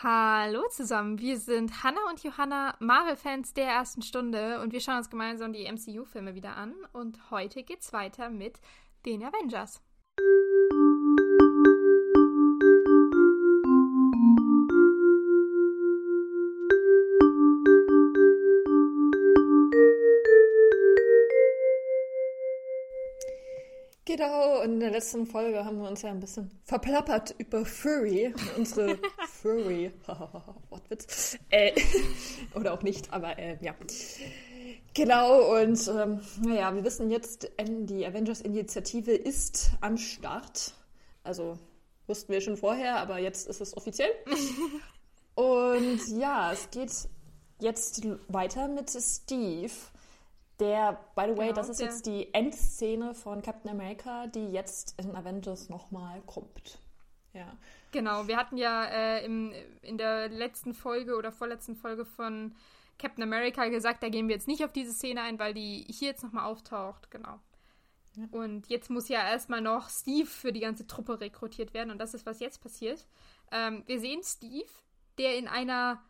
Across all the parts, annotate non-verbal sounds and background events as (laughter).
Hallo zusammen, wir sind Hannah und Johanna, Marvel-Fans der ersten Stunde und wir schauen uns gemeinsam die MCU-Filme wieder an und heute geht's weiter mit den Avengers. Genau, in der letzten Folge haben wir uns ja ein bisschen verplappert über Furry, unsere (laughs) Furry, (laughs) Wortwitz, äh, (laughs) oder auch nicht, aber äh, ja. Genau, und ähm, naja, wir wissen jetzt, die Avengers-Initiative ist am Start. Also wussten wir schon vorher, aber jetzt ist es offiziell. Und ja, es geht jetzt weiter mit Steve der, by the way, genau, das ist jetzt die Endszene von Captain America, die jetzt in Avengers nochmal kommt. Ja. Genau, wir hatten ja äh, im, in der letzten Folge oder vorletzten Folge von Captain America gesagt, da gehen wir jetzt nicht auf diese Szene ein, weil die hier jetzt nochmal auftaucht. Genau. Ja. Und jetzt muss ja erstmal noch Steve für die ganze Truppe rekrutiert werden und das ist, was jetzt passiert. Ähm, wir sehen Steve, der in einer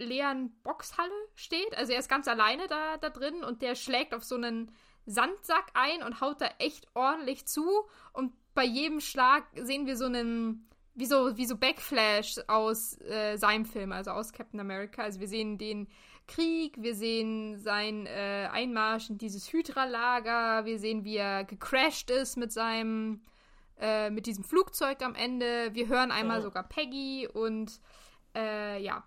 leeren Boxhalle steht. Also er ist ganz alleine da, da drin und der schlägt auf so einen Sandsack ein und haut da echt ordentlich zu. Und bei jedem Schlag sehen wir so einen, wie so, wie so Backflash aus äh, seinem Film, also aus Captain America. Also wir sehen den Krieg, wir sehen sein äh, Einmarsch in dieses Hydra-Lager, wir sehen, wie er gecrashed ist mit seinem, äh, mit diesem Flugzeug am Ende. Wir hören einmal ja. sogar Peggy und äh, ja,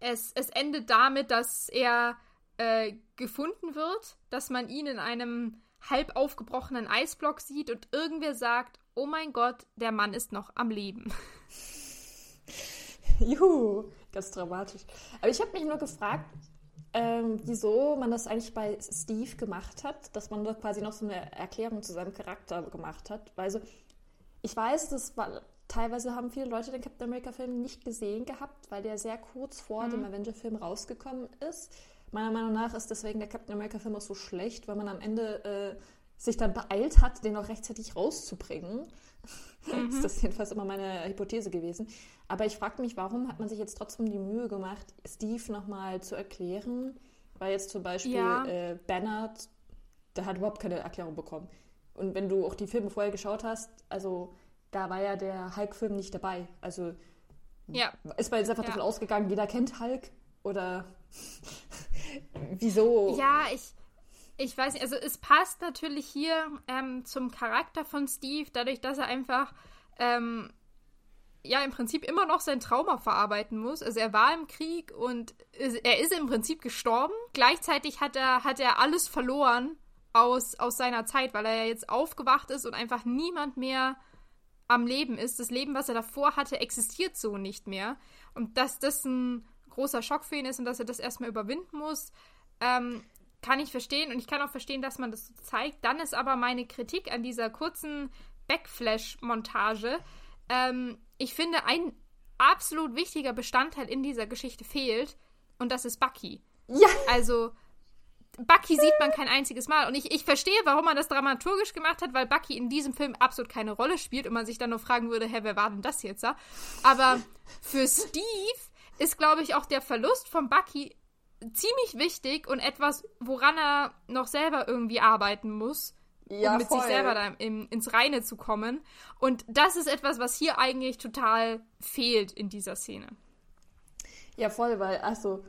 es, es endet damit, dass er äh, gefunden wird, dass man ihn in einem halb aufgebrochenen Eisblock sieht und irgendwer sagt, oh mein Gott, der Mann ist noch am Leben. (laughs) Juhu, ganz dramatisch. Aber ich habe mich nur gefragt, ähm, wieso man das eigentlich bei Steve gemacht hat, dass man da quasi noch so eine Erklärung zu seinem Charakter gemacht hat. Weil ich weiß, das war teilweise haben viele Leute den Captain America-Film nicht gesehen gehabt, weil der sehr kurz vor mhm. dem Avenger-Film rausgekommen ist. Meiner Meinung nach ist deswegen der Captain America-Film auch so schlecht, weil man am Ende äh, sich dann beeilt hat, den auch rechtzeitig rauszubringen. (laughs) Mhm. ist das jedenfalls immer meine Hypothese gewesen. Aber ich frage mich, warum hat man sich jetzt trotzdem die Mühe gemacht, Steve nochmal zu erklären? Weil jetzt zum Beispiel ja. äh, Banner, der hat überhaupt keine Erklärung bekommen. Und wenn du auch die Filme vorher geschaut hast, also da war ja der Hulk-Film nicht dabei. Also ja. ist man jetzt einfach ja. davon ausgegangen, jeder kennt Hulk oder (laughs) wieso? Ja, ich, ich weiß nicht, also es passt natürlich hier ähm, zum Charakter von Steve, dadurch, dass er einfach ähm, ja im Prinzip immer noch sein Trauma verarbeiten muss. Also er war im Krieg und er ist im Prinzip gestorben. Gleichzeitig hat er, hat er alles verloren aus, aus seiner Zeit, weil er ja jetzt aufgewacht ist und einfach niemand mehr am Leben ist. Das Leben, was er davor hatte, existiert so nicht mehr. Und dass das ein großer Schock für ihn ist und dass er das erstmal überwinden muss, ähm, kann ich verstehen. Und ich kann auch verstehen, dass man das so zeigt. Dann ist aber meine Kritik an dieser kurzen Backflash-Montage. Ähm, ich finde, ein absolut wichtiger Bestandteil in dieser Geschichte fehlt. Und das ist Bucky. Ja. Also, Bucky sieht man kein einziges Mal. Und ich, ich verstehe, warum man das dramaturgisch gemacht hat, weil Bucky in diesem Film absolut keine Rolle spielt und man sich dann nur fragen würde, hä, wer war denn das jetzt da? Aber für Steve ist, glaube ich, auch der Verlust von Bucky ziemlich wichtig und etwas, woran er noch selber irgendwie arbeiten muss, ja, um mit voll. sich selber da in, ins Reine zu kommen. Und das ist etwas, was hier eigentlich total fehlt in dieser Szene. Ja, voll, weil, also,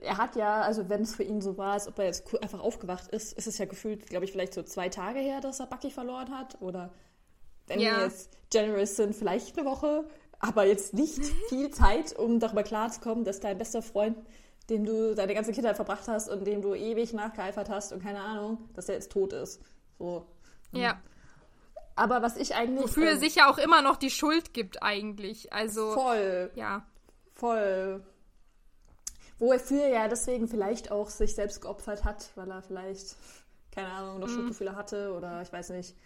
er hat ja, also wenn es für ihn so war, als ob er jetzt einfach aufgewacht ist, ist es ja gefühlt, glaube ich, vielleicht so zwei Tage her, dass er Bucky verloren hat. Oder wenn ja. wir jetzt generous sind, vielleicht eine Woche, aber jetzt nicht (laughs) viel Zeit, um darüber klarzukommen, dass dein bester Freund, dem du deine ganze Kindheit verbracht hast und dem du ewig nachgeeifert hast und keine Ahnung, dass er jetzt tot ist. So. Ja. Aber was ich eigentlich. Wofür ähm, er sich ja auch immer noch die Schuld gibt, eigentlich. Also. Voll. Ja. Voll wo er deswegen vielleicht auch sich selbst geopfert hat, weil er vielleicht, keine Ahnung, noch mhm. Schuldgefühle hatte oder ich weiß nicht.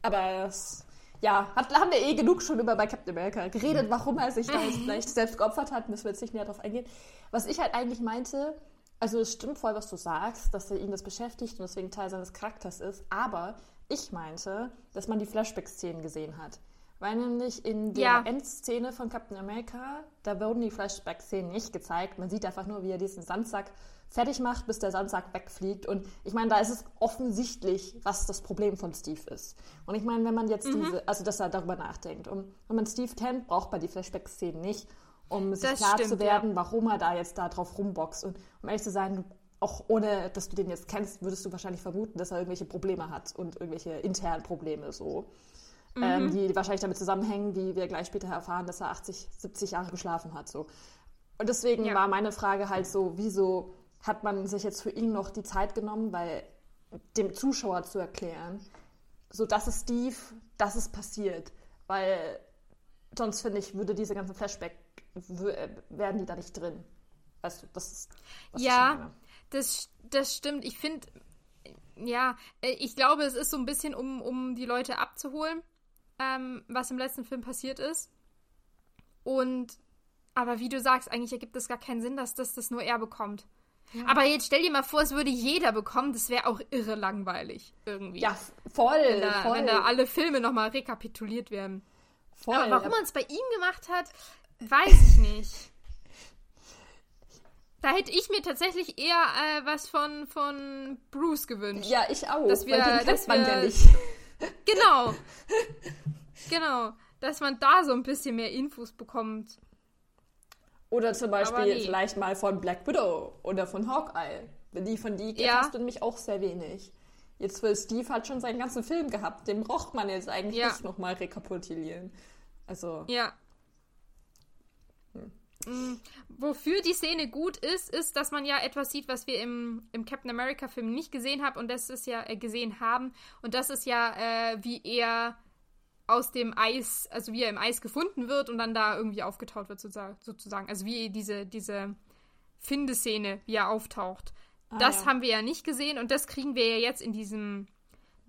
Aber es, ja, hat, haben wir eh genug schon über bei Captain America geredet, warum er sich da jetzt vielleicht selbst geopfert hat, müssen wir jetzt nicht näher drauf eingehen. Was ich halt eigentlich meinte, also es stimmt voll, was du sagst, dass er ihn das beschäftigt und deswegen Teil seines Charakters ist, aber ich meinte, dass man die Flashback-Szenen gesehen hat. Weil nämlich in der Ja. Endszene von Captain America, da wurden die Flashback-Szenen nicht gezeigt. Man sieht einfach nur, wie er diesen Sandsack fertig macht, bis der Sandsack wegfliegt. Und ich meine, da ist es offensichtlich, was das Problem von Steve ist. Und ich meine, wenn man jetzt Mhm. diese, also dass er darüber nachdenkt. Und wenn man Steve kennt, braucht man die Flashback-Szenen nicht, um sich Das klar stimmt, zu werden, warum er da jetzt da drauf rumboxt. Und um ehrlich zu sein, auch ohne, dass du den jetzt kennst, würdest du wahrscheinlich vermuten, dass er irgendwelche Probleme hat und irgendwelche internen Probleme so ähm, die wahrscheinlich damit zusammenhängen, wie wir gleich später erfahren, dass er 80, 70 Jahre geschlafen hat. So. Und deswegen Ja. war meine Frage halt so, wieso hat man sich jetzt für ihn noch die Zeit genommen, weil dem Zuschauer zu erklären, so das ist Steve, das ist passiert. Weil sonst finde ich, würde diese ganzen Flashback, äh, werden die da nicht drin. Weißt du, das ist. Ja, das, das stimmt. Ich finde, ja, äh, ich glaube, es ist so ein bisschen, um, um die Leute abzuholen, ähm, was im letzten Film passiert ist. Und, aber wie du sagst, eigentlich ergibt es gar keinen Sinn, dass das, das nur er bekommt. Aber jetzt stell dir mal vor, es würde jeder bekommen, das wäre auch irre langweilig irgendwie. Ja, voll, wenn da, voll. wenn da alle Filme nochmal rekapituliert werden. voll. Aber warum man es bei ihm gemacht hat, weiß ich nicht. Da hätte ich mir tatsächlich eher äh, was von, von Bruce gewünscht. ja, ich auch. Dass wir- weil den dass man wir- ja nicht. Genau. genau. Dass man da so ein bisschen mehr Infos bekommt. Oder zum Beispiel nee. vielleicht mal von Black Widow oder von Hawkeye. Die von die Ja. hast du nämlich auch sehr wenig. Jetzt für Steve hat schon seinen ganzen Film gehabt. Den braucht man jetzt eigentlich Ja. nicht nochmal rekapitulieren. Also, Ja. Mm, Wofür die Szene gut ist, ist, dass man ja etwas sieht, was wir im, im Captain America-Film nicht gesehen haben und das ist ja äh, gesehen haben. Und das ist ja, äh, wie er aus dem Eis, also wie er im Eis gefunden wird und dann da irgendwie aufgetaut wird, sozusagen. sozusagen. Also wie diese, diese Findeszene, wie er auftaucht. Ah, das ja. haben wir ja nicht gesehen und das kriegen wir ja jetzt in diesem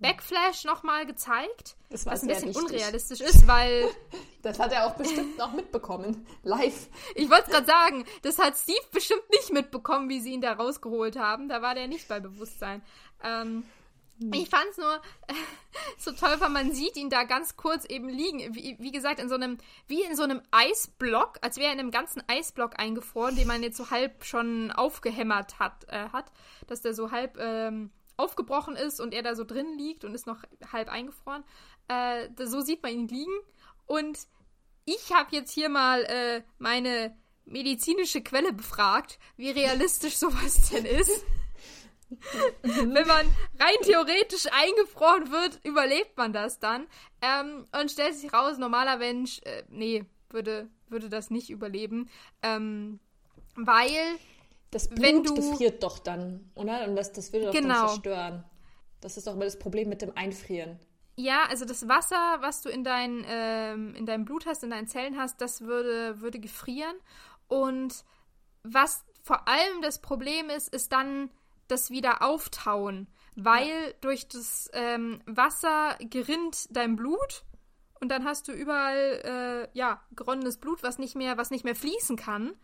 Backflash nochmal gezeigt. Das was ein bisschen wichtig. unrealistisch ist, weil (laughs) das hat er auch bestimmt noch mitbekommen. Live. Ich wollte gerade sagen, das hat Steve bestimmt nicht mitbekommen, wie sie ihn da rausgeholt haben. Da war der nicht bei Bewusstsein. Ähm, ich fand es nur äh, (laughs) so toll, weil man sieht ihn da ganz kurz eben liegen. Wie, wie gesagt, in so einem, wie in so einem Eisblock, als wäre er in einem ganzen Eisblock eingefroren, den man jetzt so halb schon aufgehämmert hat, äh, hat dass der so halb ähm, aufgebrochen ist und er da so drin liegt und ist noch halb eingefroren. Äh, so sieht man ihn liegen. Und ich habe jetzt hier mal äh, meine medizinische Quelle befragt, wie realistisch (laughs) sowas denn ist. (laughs) Wenn man rein theoretisch eingefroren wird, überlebt man das dann. Ähm, und stellt sich raus, normaler Mensch, äh, nee, würde, würde das nicht überleben. Ähm, weil, Das Blut du- gefriert doch dann, oder? Und das, das würde doch Genau. dann zerstören. Das ist doch immer das Problem mit dem Einfrieren. ja, also das Wasser, was du in, dein, ähm, in deinem Blut hast, in deinen Zellen hast, das würde, würde gefrieren. Und was vor allem das Problem ist, ist dann das wieder auftauen, weil durch das ähm, Wasser gerinnt dein Blut und dann hast du überall äh, ja geronnenes Blut, was nicht mehr, was nicht mehr fließen kann.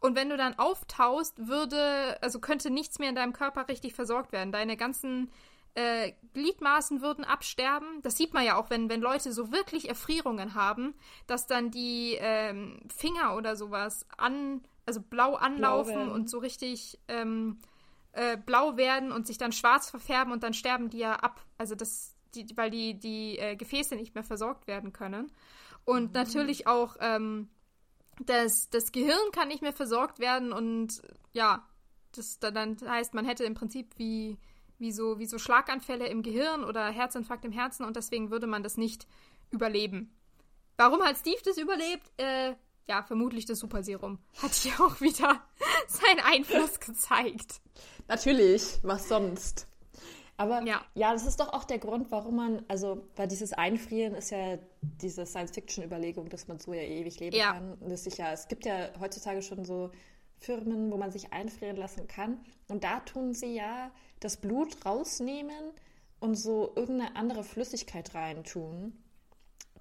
Und wenn du dann auftaust, würde, also könnte nichts mehr in deinem Körper richtig versorgt werden. Deine ganzen äh, Gliedmaßen würden absterben. Das sieht man ja auch, wenn, wenn Leute so wirklich Erfrierungen haben, dass dann die ähm, Finger oder sowas an, also blau anlaufen werden. und so richtig ähm, äh, blau werden und sich dann schwarz verfärben und dann sterben die ja ab. Also das, die, weil die, die äh, Gefäße nicht mehr versorgt werden können. Und natürlich auch ähm, das, das Gehirn kann nicht mehr versorgt werden und ja, das da- dann heißt, man hätte im Prinzip wie, wie, so, wie so Schlaganfälle im Gehirn oder Herzinfarkt im Herzen und deswegen würde man das nicht überleben. Warum hat Steve das überlebt? Äh, ja, vermutlich das Superserum. Hat hier auch wieder (laughs) seinen Einfluss gezeigt. Natürlich, was sonst? Aber Ja. ja. das ist doch auch der Grund, warum man, also, weil dieses Einfrieren ist ja diese Science-Fiction-Überlegung, dass man so ja ewig leben Ja. kann. Und das ist ja, es gibt ja heutzutage schon so Firmen, wo man sich einfrieren lassen kann. Und da tun sie ja das Blut rausnehmen und so irgendeine andere Flüssigkeit reintun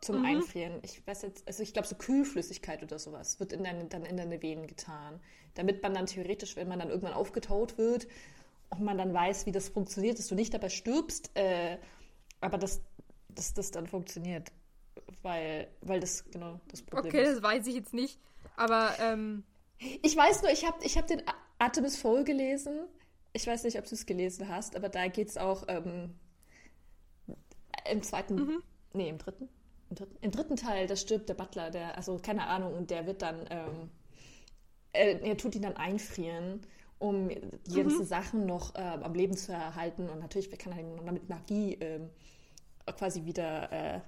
zum Einfrieren. Ich weiß jetzt, also ich glaube so Kühlflüssigkeit oder sowas wird in deine, dann in deine Venen getan. Damit man dann theoretisch, wenn man dann irgendwann aufgetaut wird, und man dann weiß, wie das funktioniert, dass du nicht dabei stirbst, äh, aber dass dass das dann funktioniert. weil, weil das genau das Problem Okay, ist. das weiß ich jetzt nicht. Aber, ähm, Ich weiß nur, ich habe ich hab den Artemis Fowl gelesen. Ich weiß nicht, ob du es gelesen hast, aber da geht es auch ähm, im zweiten, Mhm. nee, im dritten? Im dritten, Im dritten Teil, da stirbt der Butler, der, also keine Ahnung, und der wird dann, ähm, er, er tut ihn dann einfrieren, um die ganzen Mhm. Sachen noch äh, am Leben zu erhalten. Und natürlich kann er ihn mit Magie ähm, quasi wieder äh,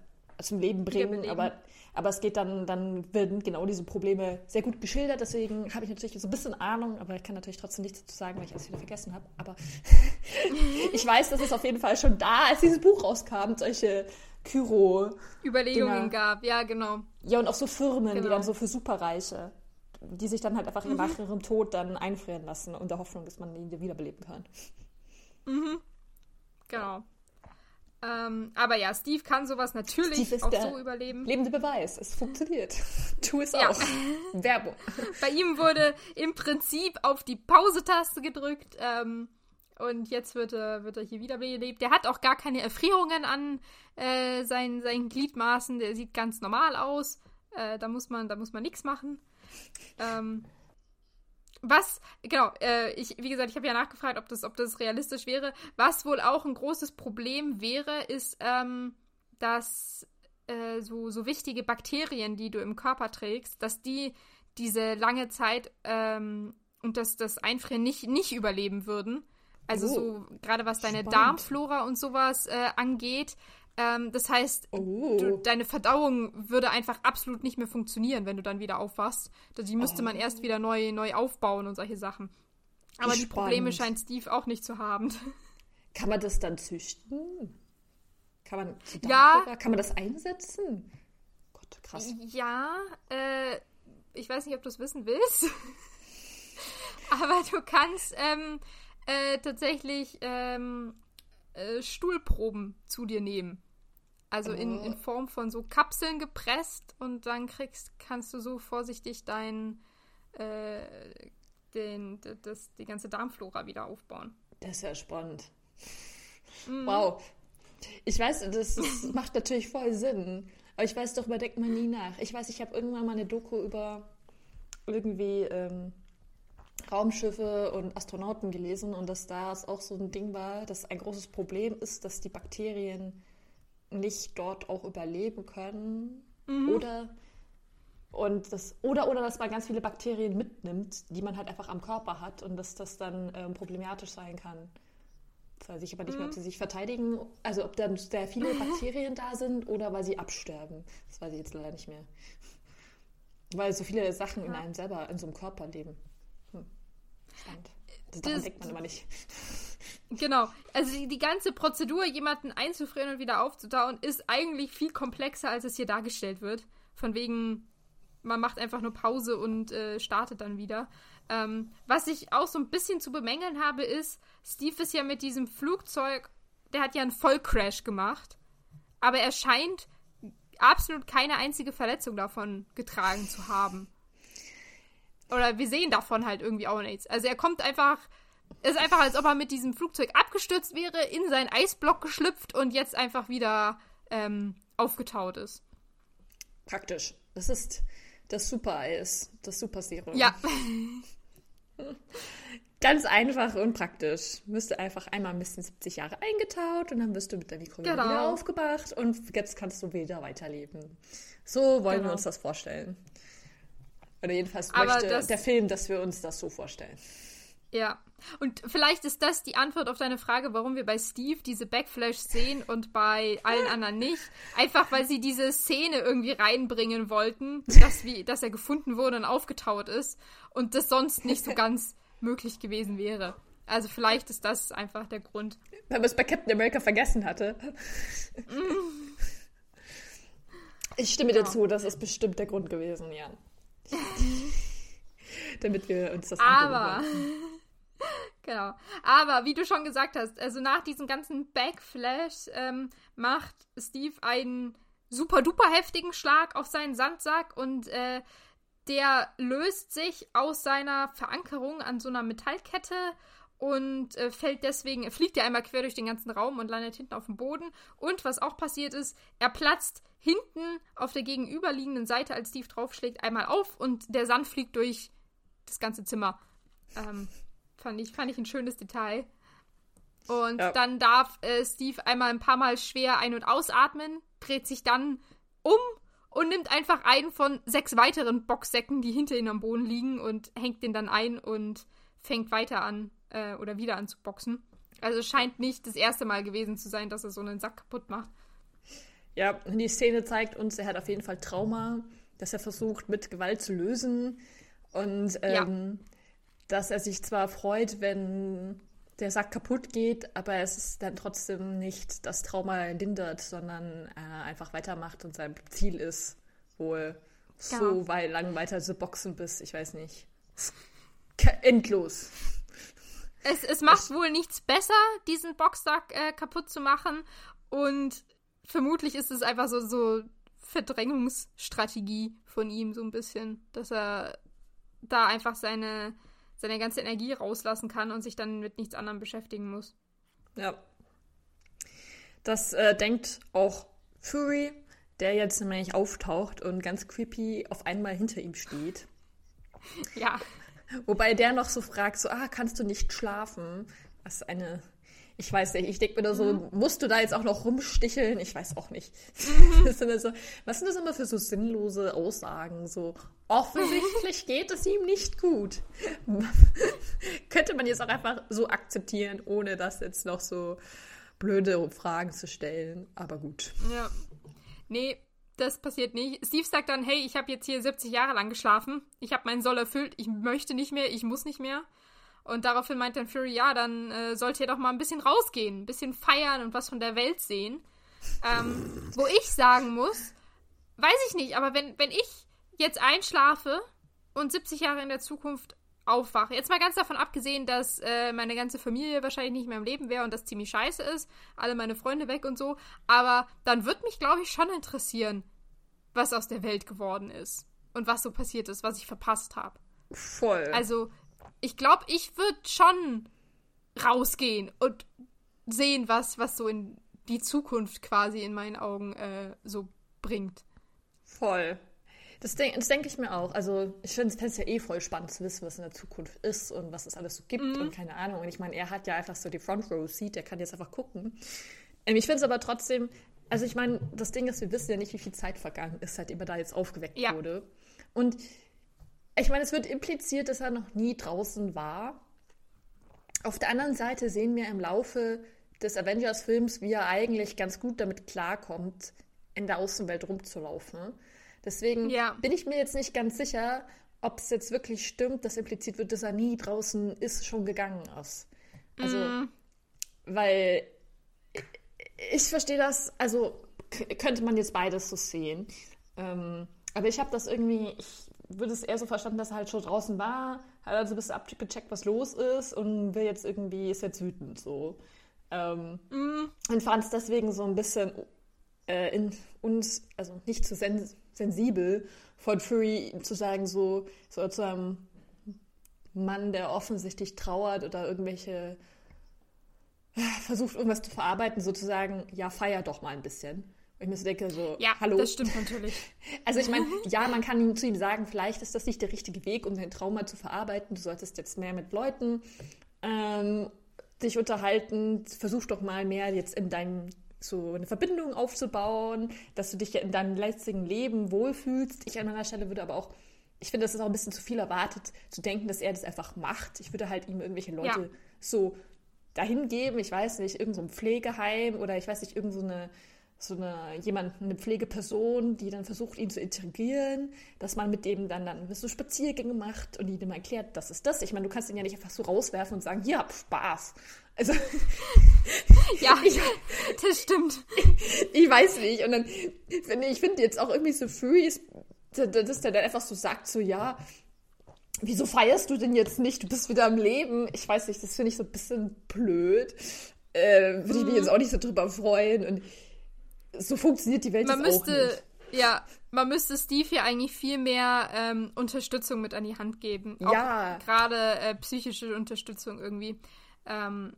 zum Leben bringen. Aber, aber es geht dann, dann werden genau diese Probleme sehr gut geschildert. Deswegen habe ich natürlich so ein bisschen Ahnung, aber ich kann natürlich trotzdem nichts dazu sagen, weil ich alles wieder vergessen habe. Aber (laughs) ich weiß, dass es auf jeden Fall schon da, als dieses Buch rauskam, solche Kyro, Überlegungen Dinger. gab. Ja, genau. ja und auch so Firmen, die Genau. dann so für Superreiche, die sich dann halt einfach nach ihrem Tod dann einfrieren lassen, in der Hoffnung, dass man ihn wiederbeleben kann. Genau. Ähm, aber ja, Steve kann sowas natürlich Steve ist auch der so überleben. Lebende Beweis, es funktioniert. (laughs) Tu es Ja. auch. Werbung. (laughs) Bei ihm wurde im Prinzip auf die Pause-Taste gedrückt. Ähm, und jetzt wird er, wird er hier wiederbelebt. Der hat auch gar keine Erfrierungen an äh, seinen, seinen Gliedmaßen. Der sieht ganz normal aus. Äh, da muss man, da muss man nichts machen. Ähm, was, genau, äh, ich, wie gesagt, ich habe ja nachgefragt, ob das, ob das realistisch wäre. Was wohl auch ein großes Problem wäre, ist, ähm, dass äh, so, so wichtige Bakterien, die du im Körper trägst, dass die diese lange Zeit ähm, und das, das Einfrieren nicht, nicht überleben würden. Also Oh. so, gerade was deine Spannend. Darmflora und sowas äh, angeht. Ähm, das heißt, Oh. du, deine Verdauung würde einfach absolut nicht mehr funktionieren, wenn du dann wieder aufwachst. Die müsste man Oh. erst wieder neu, neu aufbauen und solche Sachen. Aber die. Probleme scheint Steve auch nicht zu haben. (laughs) Kann man das dann züchten? Kann man, Ja. Kann man das einsetzen? Gott, krass. Ja, äh, ich weiß nicht, ob du es wissen willst. (laughs) Aber du kannst ähm, äh, tatsächlich ähm, äh, Stuhlproben zu dir nehmen. Also in, Oh. in Form von so Kapseln gepresst und dann kriegst, kannst du so vorsichtig dein, äh, den, das, die ganze Darmflora wieder aufbauen. Das ist ja spannend. Mhm. Wow. Ich weiß, das, das (laughs) macht natürlich voll Sinn. Aber ich weiß, darüber denkt man nie nach. Ich weiß, ich habe irgendwann mal eine Doku über irgendwie ähm, Raumschiffe und Astronauten gelesen und dass da es auch so ein Ding war, dass ein großes Problem ist, dass die Bakterien nicht dort auch überleben können. Oder und das, oder, oder dass man ganz viele Bakterien mitnimmt, die man halt einfach am Körper hat und dass das dann ähm, problematisch sein kann. Das weiß ich aber nicht mehr, ob sie sich verteidigen, also ob dann sehr viele Bakterien da sind oder weil sie absterben. Das weiß ich jetzt leider nicht mehr. Weil so viele Sachen in einem selber, in so einem Körper leben. Spannend. Das, Das- denkt man immer nicht. (laughs) Genau. Also die, die ganze Prozedur, jemanden einzufrieren und wieder aufzutauen, ist eigentlich viel komplexer, als es hier dargestellt wird. Von wegen, man macht einfach nur Pause und äh, startet dann wieder. Ähm, was ich auch so ein bisschen zu bemängeln habe, ist, Steve ist ja mit diesem Flugzeug, der hat ja einen Vollcrash gemacht, aber er scheint absolut keine einzige Verletzung davon getragen zu haben. Oder wir sehen davon halt irgendwie auch nichts. Also er kommt einfach, es ist einfach, als ob er mit diesem Flugzeug abgestürzt wäre, in seinen Eisblock geschlüpft und jetzt einfach wieder ähm, aufgetaut ist. Praktisch. Das ist das Super-Eis, das Super-Serum. Ja, (laughs) Ganz einfach und praktisch. Du einfach einmal ein bisschen 70 Jahre eingetaut und dann wirst du mit der Mikrowelle Genau. wieder aufgewacht und jetzt kannst du wieder weiterleben. So wollen Genau. wir uns das vorstellen. Oder jedenfalls Aber möchte das- der Film, dass wir uns das so vorstellen. ja. Und vielleicht ist das die Antwort auf deine Frage, warum wir bei Steve diese Backflash sehen und bei allen anderen nicht. Einfach, weil sie diese Szene irgendwie reinbringen wollten, dass, wie, dass er gefunden wurde und aufgetaut ist und das sonst nicht so ganz (laughs) möglich gewesen wäre. Also vielleicht ist das einfach der Grund. Weil man es bei Captain America vergessen hatte. Ich stimme dir Genau. zu, das ist bestimmt der Grund gewesen, ja. (laughs) Damit wir uns das Aber, (laughs) genau. Aber wie du schon gesagt hast, also nach diesem ganzen Backflash ähm, macht Steve einen super duper heftigen Schlag auf seinen Sandsack und äh, der löst sich aus seiner Verankerung an so einer Metallkette und äh, fällt deswegen, er fliegt ja einmal quer durch den ganzen Raum und landet hinten auf dem Boden. Und was auch passiert ist, er platzt hinten auf der gegenüberliegenden Seite, als Steve draufschlägt, einmal auf und der Sand fliegt durch das ganze Zimmer. Ähm, fand, ich, fand ich ein schönes Detail. Und ja. dann darf äh, Steve einmal ein paar Mal schwer ein- und ausatmen, dreht sich dann um und nimmt einfach einen von sechs weiteren Boxsäcken, die hinter ihm am Boden liegen und hängt den dann ein und fängt weiter an äh, oder wieder an zu boxen. Also es scheint nicht das erste Mal gewesen zu sein, dass er so einen Sack kaputt macht. Ja, die Szene zeigt uns, er hat auf jeden Fall Trauma, dass er versucht, mit Gewalt zu lösen. Und ähm, ja. dass er sich zwar freut, wenn der Sack kaputt geht, aber es ist dann trotzdem nicht das Trauma lindert, sondern äh, einfach weitermacht und sein Ziel ist wohl ja. so weit lang weiter zu boxen bis, ich weiß nicht, endlos. Es, es macht es, wohl nichts besser, diesen Boxsack äh, kaputt zu machen. Und vermutlich ist es einfach so, so Verdrängungsstrategie von ihm, so ein bisschen. Dass er da einfach seine, seine ganze Energie rauslassen kann und sich dann mit nichts anderem beschäftigen muss. Ja. Das äh, denkt auch Fury, der jetzt nämlich auftaucht und ganz creepy auf einmal hinter ihm steht. Ja. Wobei der noch so fragt, so, ah, kannst du nicht schlafen? Was eine, ich weiß nicht, ich denke mir da so, mhm. musst du da jetzt auch noch rumsticheln? Ich weiß auch nicht. Mhm. (laughs) Das so, was sind das immer für so sinnlose Aussagen? So, offensichtlich geht es ihm nicht gut. (laughs) Könnte man jetzt auch einfach so akzeptieren, ohne das jetzt noch so blöde Fragen zu stellen. Aber gut. Ja. Nee, das passiert nicht. Steve sagt dann, hey, ich habe jetzt hier 70 Jahre lang geschlafen. Ich habe meinen Soll erfüllt. Ich möchte nicht mehr. Ich muss nicht mehr. Und daraufhin meint dann Fury, ja, dann äh, sollt ihr doch mal ein bisschen rausgehen, ein bisschen feiern und was von der Welt sehen. Ähm, wo ich sagen muss, weiß ich nicht, aber wenn, wenn ich jetzt einschlafe und 70 Jahre in der Zukunft aufwache, jetzt mal ganz davon abgesehen, dass äh, meine ganze Familie wahrscheinlich nicht mehr im Leben wäre und das ziemlich scheiße ist, alle meine Freunde weg und so, aber dann würde mich, glaube ich, schon interessieren, was aus der Welt geworden ist und was so passiert ist, was ich verpasst habe. Voll. Also, ich glaube, ich würde schon rausgehen und sehen, was, was so in die Zukunft quasi in meinen Augen äh, so bringt. Voll. Das, denk, das denke ich mir auch. Also, ich finde es ja eh voll spannend zu wissen, was in der Zukunft ist und was es alles so gibt mhm. und keine Ahnung. Und ich meine, er hat ja einfach so die Front Row Seat, der kann jetzt einfach gucken. Ähm, ich finde es aber trotzdem, also ich meine, das Ding ist, wir wissen ja nicht, wie viel Zeit vergangen ist, seitdem er da jetzt aufgeweckt ja. wurde. Und ich meine, es wird impliziert, dass er noch nie draußen war. Auf der anderen Seite sehen wir im Laufe des Avengers-Films, wie er eigentlich ganz gut damit klarkommt, in der Außenwelt rumzulaufen. Deswegen ja. bin ich mir jetzt nicht ganz sicher, ob es jetzt wirklich stimmt, dass impliziert wird, dass er nie draußen ist, schon gegangen ist. Also, mm. weil ich, ich verstehe das, also könnte man jetzt beides so sehen. Ähm, aber ich habe das irgendwie, ich würde es eher so verstanden, dass er halt schon draußen war, hat also ein bisschen abgecheckt, was los ist und will jetzt irgendwie, ist jetzt wütend so. Ähm, mm. Und fand es deswegen so ein bisschen äh, in uns, also nicht zu sens sensibel von Fury zu sagen, so, so zu einem Mann, der offensichtlich trauert oder irgendwelche äh, versucht irgendwas zu verarbeiten, sozusagen, ja, feier doch mal ein bisschen. Und ich mir so denke, so, ja, hallo. das stimmt natürlich. (laughs) Also ich meine, ja, man kann zu ihm sagen, vielleicht ist das nicht der richtige Weg, um dein Trauma zu verarbeiten. Du solltest jetzt mehr mit Leuten ähm, dich unterhalten. Versuch doch mal mehr jetzt in deinem so eine Verbindung aufzubauen, dass du dich in deinem letzten Leben wohlfühlst. Ich an meiner Stelle würde aber auch, ich finde, das ist auch ein bisschen zu viel erwartet, zu denken, dass er das einfach macht. Ich würde halt ihm irgendwelche Leute ja. so dahin geben, ich weiß nicht, irgendein so Pflegeheim oder ich weiß nicht, irgendeine so so eine jemand, eine Pflegeperson, die dann versucht, ihn zu integrieren, dass man mit dem dann dann so Spaziergänge macht und ihm erklärt, das ist das. Ich meine, du kannst ihn ja nicht einfach so rauswerfen und sagen, hier, Spaß. Also (laughs) ja, ich, das stimmt. Ich, weiß nicht. Und dann finde ich finde jetzt auch irgendwie so Furies, dass der dann einfach so sagt, so ja, wieso feierst du denn jetzt nicht? Du bist wieder am Leben. Ich weiß nicht, das finde ich so ein bisschen blöd. Äh, Würde ich mich mhm. jetzt auch nicht so drüber freuen. Und so funktioniert die Welt man jetzt müsste, auch nicht. Ja, man müsste Steve hier eigentlich viel mehr ähm, Unterstützung mit an die Hand geben. Auch ja. Gerade äh, psychische Unterstützung irgendwie. ähm,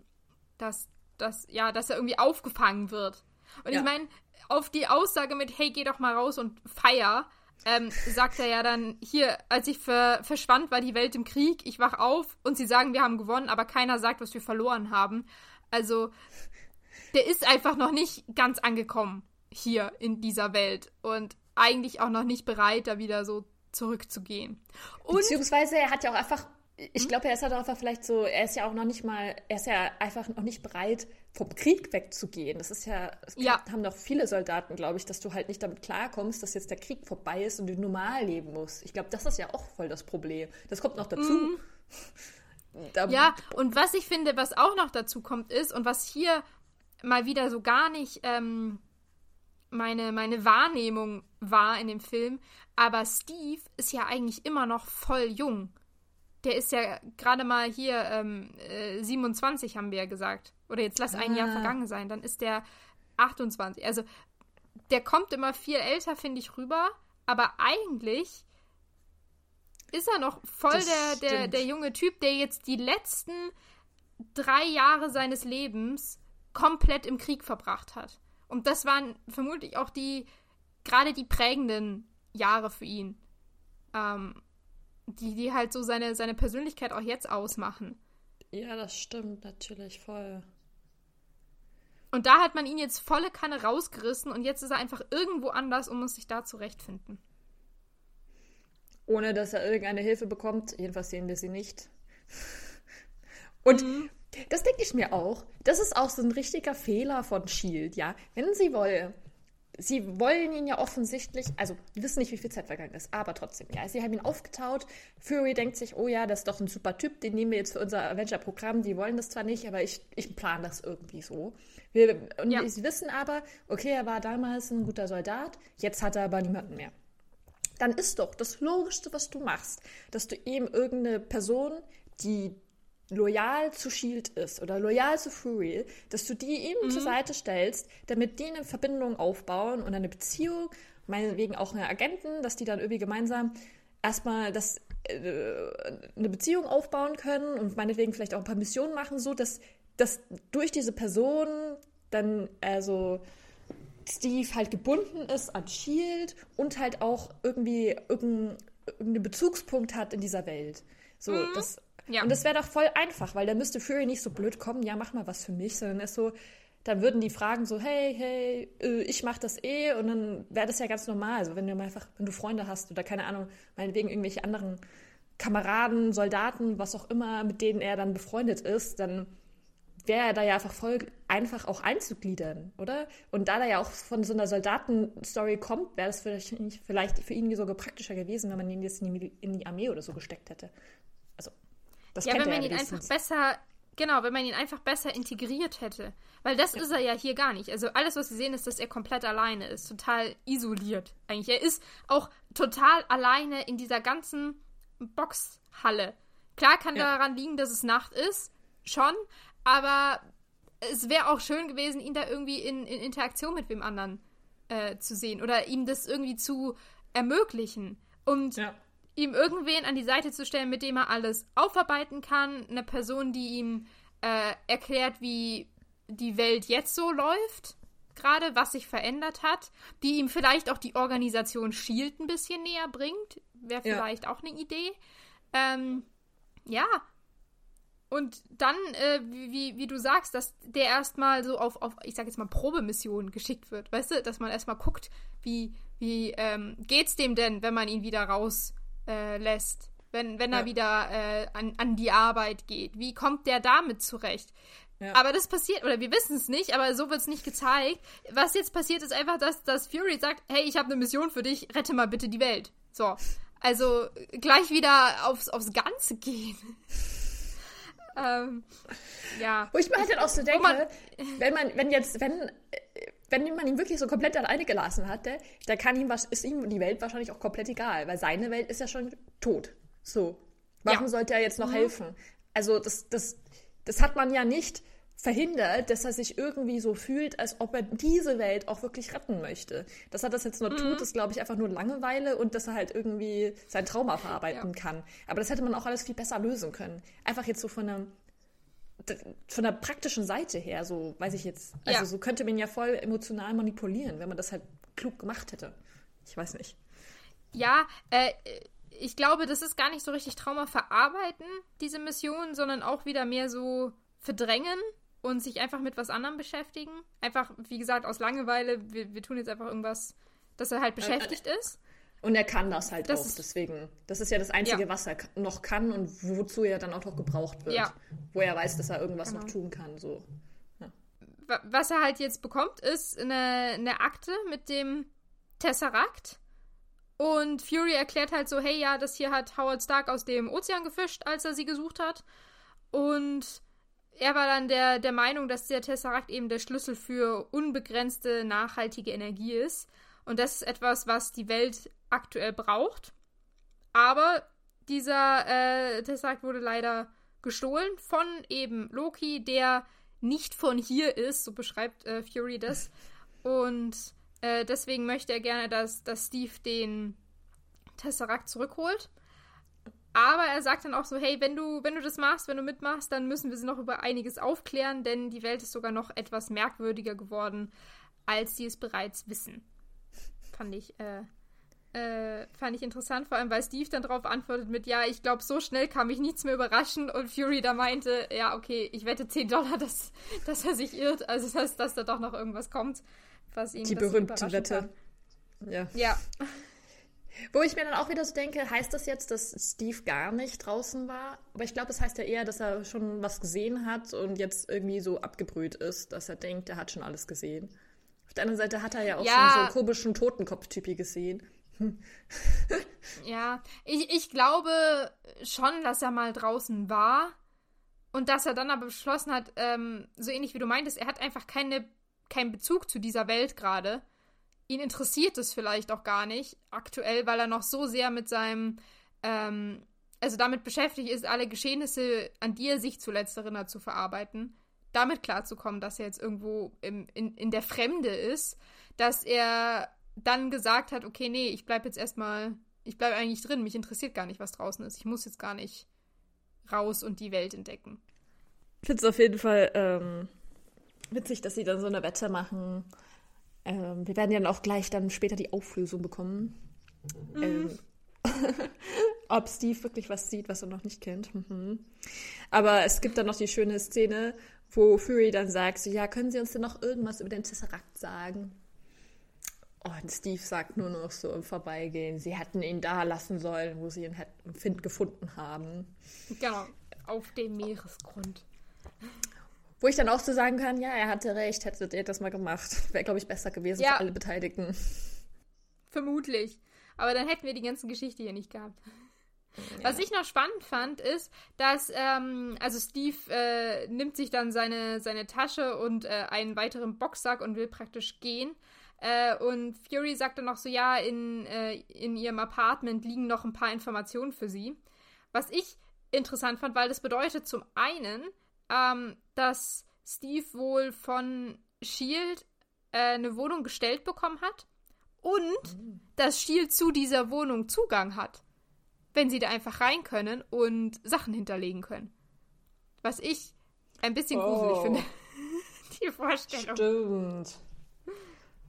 dass, dass, ja, dass er irgendwie aufgefangen wird. Und ja. ich meine, auf die Aussage mit, hey, geh doch mal raus und feier, ähm, sagt er ja dann, hier, als ich ver verschwand, war die Welt im Krieg, ich wach auf und sie sagen, wir haben gewonnen, aber keiner sagt, was wir verloren haben. Also, der ist einfach noch nicht ganz angekommen hier in dieser Welt und eigentlich auch noch nicht bereit, da wieder so zurückzugehen. Und Beziehungsweise er hat ja auch einfach ich hm? glaube, er ist halt einfach vielleicht so, er ist ja auch noch nicht mal, er ist ja einfach noch nicht bereit, vom Krieg wegzugehen. Das ist ja, das ja. haben doch viele Soldaten, glaube ich, dass du halt nicht damit klarkommst, dass jetzt der Krieg vorbei ist und du normal leben musst. Ich glaube, das ist ja auch voll das Problem. Das kommt noch dazu. Mhm. (laughs) Da, ja, und was ich finde, was auch noch dazu kommt, ist, und was hier mal wieder so gar nicht ähm, meine, meine Wahrnehmung war in dem Film, aber Steve ist ja eigentlich immer noch voll jung der ist ja gerade mal hier ähm, äh, 27, haben wir ja gesagt. Oder jetzt lass ein ah. Jahr vergangen sein, dann ist der 28. Also der kommt immer viel älter, finde ich, rüber. Aber eigentlich ist er noch voll der, der, der junge Typ, der jetzt die letzten drei Jahre seines Lebens komplett im Krieg verbracht hat. Und das waren vermutlich auch die, gerade die prägenden Jahre für ihn. Ähm, die, die halt so seine, seine Persönlichkeit auch jetzt ausmachen. Ja, das stimmt natürlich voll. Und da hat man ihn jetzt volle Kanne rausgerissen und jetzt ist er einfach irgendwo anders und muss sich da zurechtfinden. Ohne dass er irgendeine Hilfe bekommt. Jedenfalls sehen wir sie nicht. Und mhm. Das denke ich mir auch. Das ist auch so ein richtiger Fehler von Shield, ja. Wenn sie wollen, sie wollen ihn ja offensichtlich, also wissen nicht, wie viel Zeit vergangen ist, aber trotzdem, ja, sie haben ihn aufgetaut. Fury denkt sich, oh ja, das ist doch ein super Typ, den nehmen wir jetzt für unser Avenger-Programm. Die wollen das zwar nicht, aber ich, ich plane das irgendwie so. Wir, und ja. sie wissen aber, okay, er war damals ein guter Soldat, jetzt hat er aber niemanden mehr. Dann ist doch das Logischste, was du machst, dass du ihm irgendeine Person, die loyal zu Shield ist oder loyal zu Fury, dass du die ihm mhm. zur Seite stellst, damit die eine Verbindung aufbauen und eine Beziehung, meinetwegen auch eine Agenten, dass die dann irgendwie gemeinsam erstmal das, äh, eine Beziehung aufbauen können und meinetwegen vielleicht auch ein paar Missionen machen, so dass, dass durch diese Person dann also Steve halt gebunden ist an Shield und halt auch irgendwie irgendeinen Bezugspunkt hat in dieser Welt. So, mhm. das ja. Und das wäre doch voll einfach, weil dann müsste Fury nicht so blöd kommen, ja, mach mal was für mich, sondern ist so, dann würden die fragen so, hey, hey, äh, ich mach das eh und dann wäre das ja ganz normal. Also wenn du mal einfach, wenn du Freunde hast oder keine Ahnung, meinetwegen irgendwelche anderen Kameraden, Soldaten, was auch immer, mit denen er dann befreundet ist, dann wäre er da ja einfach voll einfach auch einzugliedern, oder? Und da er ja auch von so einer Soldatenstory kommt, wäre das vielleicht, vielleicht für ihn sogar praktischer gewesen, wenn man ihn jetzt in die, in die Armee oder so gesteckt hätte. Das ja, wenn man ihn einfach besser, genau, wenn man ihn einfach besser integriert hätte. Weil das ja. ist er ja hier gar nicht. Also alles, was wir sehen, ist, dass er komplett alleine ist, total isoliert eigentlich. Er ist auch total alleine in dieser ganzen Boxhalle. Klar kann ja. daran liegen, dass es Nacht ist, schon, aber es wäre auch schön gewesen, ihn da irgendwie in, in Interaktion mit wem anderen äh, zu sehen oder ihm das irgendwie zu ermöglichen. Und ja ihm irgendwen an die Seite zu stellen, mit dem er alles aufarbeiten kann. Eine Person, die ihm äh, erklärt, wie die Welt jetzt so läuft, gerade was sich verändert hat, die ihm vielleicht auch die Organisation Shield ein bisschen näher bringt, wäre vielleicht ja. auch eine Idee. Ähm, ja. Und dann, äh, wie, wie du sagst, dass der erstmal so auf, auf, ich sag jetzt mal, Probemission geschickt wird, weißt du, dass man erstmal guckt, wie, wie ähm, geht's dem denn, wenn man ihn wieder raus äh, lässt, wenn, wenn ja. er wieder äh, an, an die Arbeit geht. Wie kommt der damit zurecht? Ja. Aber das passiert, oder wir wissen es nicht, aber so wird es nicht gezeigt. Was jetzt passiert, ist einfach, dass, dass Fury sagt, hey, ich habe eine Mission für dich, rette mal bitte die Welt. So. Also gleich wieder aufs, aufs Ganze gehen. (laughs) ähm, ja. Wo ich mir halt dann auch so denke, man, wenn man, wenn jetzt, wenn wenn man ihn wirklich so komplett alleine gelassen hatte, dann kann ihm was, ist ihm die Welt wahrscheinlich auch komplett egal, weil seine Welt ist ja schon tot. So. Warum ja. sollte er jetzt noch mhm. helfen? Also, das, das, das hat man ja nicht verhindert, dass er sich irgendwie so fühlt, als ob er diese Welt auch wirklich retten möchte. Dass er das jetzt nur mhm. tut, ist, glaube ich, einfach nur Langeweile und dass er halt irgendwie sein Trauma verarbeiten ja. kann. Aber das hätte man auch alles viel besser lösen können. Einfach jetzt so von einem von der praktischen Seite her, so weiß ich jetzt. Also Ja. so könnte man ja voll emotional manipulieren, wenn man das halt klug gemacht hätte. Ich weiß nicht. Ja, äh, ich glaube, das ist gar nicht so richtig Trauma verarbeiten, diese Mission, sondern auch wieder mehr so verdrängen und sich einfach mit was anderem beschäftigen. Einfach, wie gesagt, aus Langeweile, wir, wir tun jetzt einfach irgendwas, dass er halt beschäftigt ist. Und er kann das halt Das auch, ist- deswegen. Das ist ja das Einzige, Ja. was er noch kann und wozu er dann auch noch gebraucht wird. Ja. Wo er weiß, dass er irgendwas Genau. noch tun kann. So. Wa- Was er halt jetzt bekommt, ist eine, eine Akte mit dem Tesseract. Und Fury erklärt halt so, hey, ja, das hier hat Howard Stark aus dem Ozean gefischt, als er sie gesucht hat. Und er war dann der, der Meinung, dass der Tesseract eben der Schlüssel für unbegrenzte, nachhaltige Energie ist. Und das ist etwas, was die Welt aktuell braucht. Aber dieser äh, Tesseract wurde leider gestohlen von eben Loki, der nicht von hier ist, so beschreibt äh, Fury das. Und äh, deswegen möchte er gerne, dass, dass Steve den Tesseract zurückholt. Aber er sagt dann auch so, hey, wenn du, wenn du das machst, wenn du mitmachst, dann müssen wir sie noch über einiges aufklären, denn die Welt ist sogar noch etwas merkwürdiger geworden, als sie es bereits wissen. Fand ich, äh, äh, fand ich interessant, vor allem weil Steve dann darauf antwortet mit, ja, ich glaube, so schnell kann mich nichts mehr überraschen und Fury da meinte, ja, okay, ich wette 10 Dollar, dass, (laughs) dass er sich irrt, also das heißt, dass da doch noch irgendwas kommt, was ihn Die das berühmte Wette. Kann. Ja. Ja, Wo ich mir dann auch wieder so denke, heißt das jetzt, dass Steve gar nicht draußen war? Aber ich glaube, es heißt ja eher, dass er schon was gesehen hat und jetzt irgendwie so abgebrüht ist, dass er denkt, er hat schon alles gesehen. Auf der anderen Seite hat er ja auch Ja. schon so einen komischen Totenkopf-Typi gesehen. (laughs) Ja, ich, ich glaube schon, dass er mal draußen war und dass er dann aber beschlossen hat, ähm, so ähnlich wie du meintest, er hat einfach keine, keinen Bezug zu dieser Welt gerade. Ihn interessiert es vielleicht auch gar nicht aktuell, weil er noch so sehr mit seinem, ähm, also damit beschäftigt ist, alle Geschehnisse, an die er sich zuletzt erinnert, zu verarbeiten. Damit klarzukommen, dass er jetzt irgendwo im, in, in der Fremde ist, dass er dann gesagt hat, okay, nee, ich bleib jetzt erstmal, ich bleib eigentlich drin, mich interessiert gar nicht, was draußen ist. Ich muss jetzt gar nicht raus und die Welt entdecken. Ich finde es auf jeden Fall ähm, witzig, dass sie dann so eine Wette machen. Ähm, wir werden ja dann auch gleich dann später die Auflösung bekommen. Ähm, (laughs) ob Steve wirklich was sieht, was er noch nicht kennt. Mhm. Aber es gibt dann noch die schöne Szene, wo Fury dann sagt, so, ja, können Sie uns denn noch irgendwas über den Tesseract sagen? Und Steve sagt nur noch so im Vorbeigehen, sie hätten ihn da lassen sollen, wo sie ihn hätten Find gefunden haben. Genau, auf dem Meeresgrund. Wo ich dann auch so sagen kann, ja, er hatte recht, hätte er das mal gemacht. Wäre, glaube ich, besser gewesen Ja. für alle Beteiligten. Vermutlich. Aber dann hätten wir die ganze Geschichte hier nicht gehabt. Was ich noch spannend fand, ist, dass, ähm, also Steve äh, nimmt sich dann seine, seine Tasche und äh, einen weiteren Boxsack und will praktisch gehen. Äh, und Fury sagt dann noch so, ja, in, äh, in ihrem Apartment liegen noch ein paar Informationen für sie. Was ich interessant fand, weil das bedeutet zum einen, ähm, dass Steve wohl von Shield äh, eine Wohnung gestellt bekommen hat und dass Shield zu dieser Wohnung Zugang hat, wenn sie da einfach rein können und Sachen hinterlegen können. Was ich ein bisschen gruselig Oh. finde. (laughs) Die Vorstellung. Stimmt.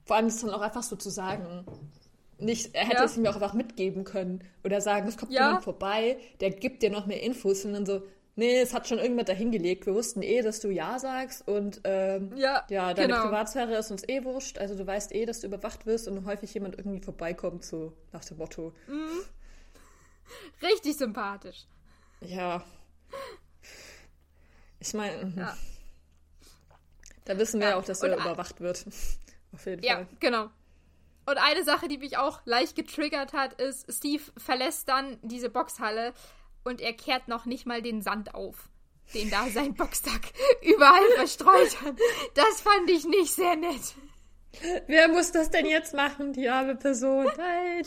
Vor allem ist dann auch einfach so zu sagen. Nicht, er hätte Ja. es mir auch einfach mitgeben können. Oder sagen, es kommt Ja. jemand vorbei, der gibt dir noch mehr Infos. Und dann so, nee, es hat schon irgendjemand dahingelegt. Wir wussten eh, dass du Ja sagst. Und ähm, Ja, ja, deine genau. Privatsphäre ist uns eh wurscht. Also du weißt eh, dass du überwacht wirst und häufig jemand irgendwie vorbeikommt, so nach dem Motto. (laughs) Richtig sympathisch. Ja. Ich meine, Ja. da wissen wir Ja, ja auch, dass er überwacht wird. (laughs) Auf jeden Ja, Fall. genau. Und eine Sache, die mich auch leicht getriggert hat, ist, Steve verlässt dann diese Boxhalle und er kehrt noch nicht mal den Sand auf, den da sein (laughs) Boxsack überall verstreut hat. Das fand ich nicht sehr nett. Wer muss das denn jetzt machen, die arme Person? Nein.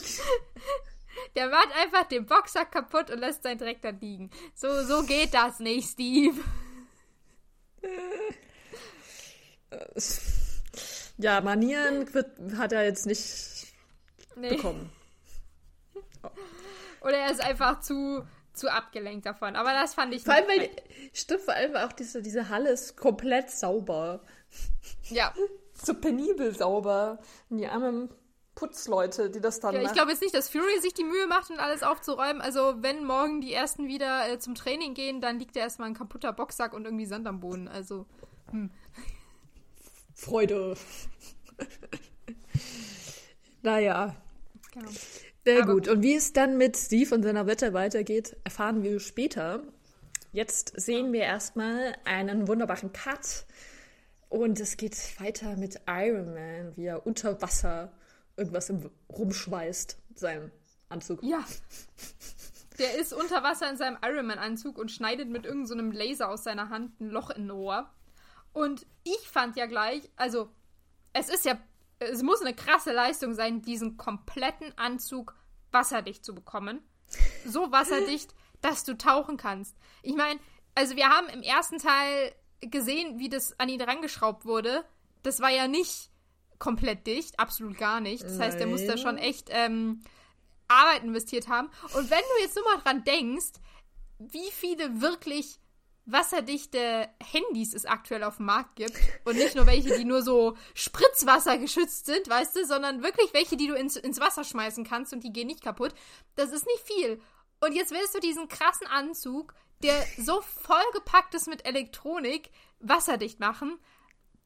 Der macht einfach den Boxsack kaputt und lässt seinen Dreck dann liegen. So, so geht das nicht, Steve. Ja, Manieren wird, hat er jetzt nicht Nee. bekommen. Oder er ist einfach zu, zu abgelenkt davon. Aber das fand ich Vor allem, weil, stimmt, vor allem auch diese, diese Halle ist komplett sauber. Ja. (laughs) So penibel sauber. Und die armen Putzleute, die das dann Ja, ich machen. glaube jetzt nicht, dass Fury sich die Mühe macht und alles aufzuräumen. Also, wenn morgen die ersten wieder äh, zum Training gehen, dann liegt da erstmal ein kaputter Boxsack und irgendwie Sand am Boden. Also, Freude. naja. genau. Sehr Aber gut. Und wie es dann mit Steve und seiner Wette weitergeht, erfahren wir später. Jetzt sehen wir erstmal einen wunderbaren Cut. Und es geht weiter mit Iron Man, wie er unter Wasser irgendwas im, rumschweißt, seinem Anzug. Ja. (laughs) Der ist unter Wasser in seinem Ironman-Anzug und schneidet mit irgendeinem so Laser aus seiner Hand ein Loch in ein Rohr. Und ich fand ja gleich, also, es ist ja, es muss eine krasse Leistung sein, diesen kompletten Anzug wasserdicht zu bekommen. So wasserdicht, (laughs) dass du tauchen kannst. Ich meine, also wir haben im ersten Teil gesehen, wie das an ihn rangeschraubt wurde. Das war ja nicht komplett dicht, absolut gar nicht. Das heißt, er muss da schon echt ähm, Arbeit investiert haben. Und wenn du jetzt nur mal dran denkst, wie viele wirklich wasserdichte Handys es aktuell auf dem Markt gibt und nicht nur welche, die nur so Spritzwasser geschützt sind, weißt du, sondern wirklich welche, die du ins, ins Wasser schmeißen kannst und die gehen nicht kaputt. Das ist nicht viel. Und jetzt willst du diesen krassen Anzug, der so vollgepackt ist mit Elektronik, wasserdicht machen,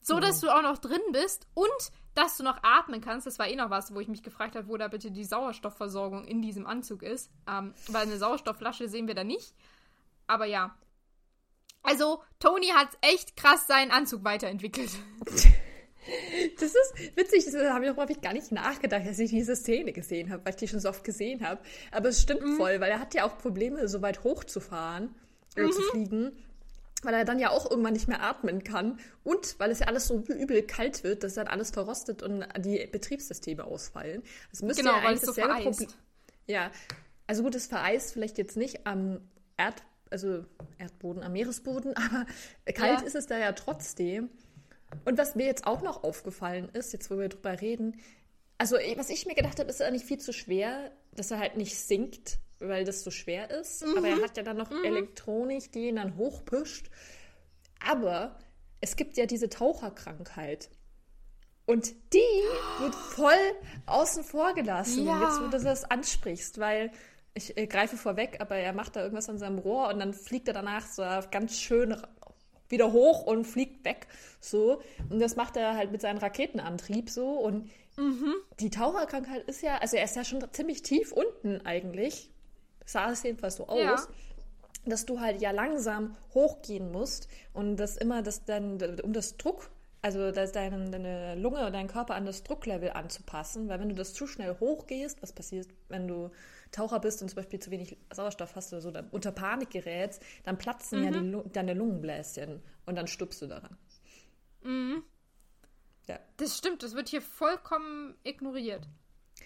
so dass du auch noch drin bist und dass du noch atmen kannst. Das war eh noch was, wo ich mich gefragt habe, wo da bitte die Sauerstoffversorgung in diesem Anzug ist. Ähm, weil eine Sauerstoffflasche sehen wir da nicht. Aber ja. Also, Tony hat echt krass seinen Anzug weiterentwickelt. (laughs) Das ist witzig, das habe ich auch häufig gar nicht nachgedacht, dass ich diese Szene gesehen habe, weil ich die schon so oft gesehen habe. Aber es stimmt Mhm. voll, weil er hat ja auch Probleme, so weit hochzufahren, äh, Mhm. zu fliegen, weil er dann ja auch irgendwann nicht mehr atmen kann und weil es ja alles so übel kalt wird, dass dann alles verrostet und die Betriebssysteme ausfallen. Das müsste Genau, ja weil eigentlich es so dasselbe. Problem. Ja, also gut, es vereist vielleicht jetzt nicht am Erd, also Erdboden, am Meeresboden, (laughs) aber kalt Ja. ist es da ja trotzdem. Und was mir jetzt auch noch aufgefallen ist, jetzt wo wir drüber reden, also eh, was ich mir gedacht habe, ist er nicht viel zu schwer, dass er halt nicht sinkt, weil das so schwer ist. Aber er hat ja dann noch Elektronik, die ihn dann hochpusht. Aber es gibt ja diese Taucherkrankheit. Und die wird voll außen vor gelassen, Ja. jetzt wo du das ansprichst, weil ich äh, greife vorweg, aber er macht da irgendwas an seinem Rohr und dann fliegt er danach so ganz schön wieder hoch und fliegt weg. So. Und das macht er halt mit seinem Raketenantrieb so. Und die Taucherkrankheit ist ja, also er ist ja schon ziemlich tief unten eigentlich. Sah es jedenfalls so aus. Ja. Dass du halt ja langsam hochgehen musst und das immer das dann, um das Druck, also dass deine, deine Lunge und dein Körper an das Drucklevel anzupassen, weil wenn du das zu schnell hochgehst, was passiert, wenn du Taucher bist und zum Beispiel zu wenig Sauerstoff hast oder so, dann unter Panik gerätst, dann platzen ja die, Lu- deine Lungenbläschen und dann stupst du daran. Ja. Das stimmt, das wird hier vollkommen ignoriert.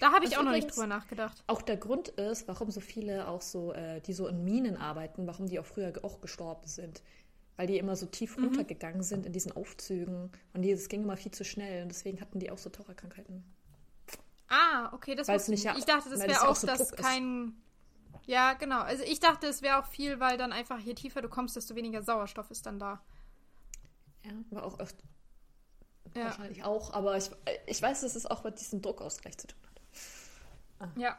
Da habe ich Was auch noch nicht drüber nachgedacht. Auch der Grund ist, warum so viele auch so, äh, die so in Minen arbeiten, warum die auch früher auch gestorben sind. Weil die immer so tief Mhm. runtergegangen sind in diesen Aufzügen und die, das ging immer viel zu schnell und deswegen hatten die auch so Taucherkrankheiten. Ah, okay, das es ich nicht ja- Ich dachte, das wäre es auch, auch so dass ist. kein. Ja, genau. Also ich dachte, es wäre auch viel, weil dann einfach je tiefer du kommst, desto weniger Sauerstoff ist dann da. Ja, war auch öfter, Ja. wahrscheinlich auch, aber ich, ich weiß, dass es auch mit diesem Druckausgleich zu tun hat. Ja.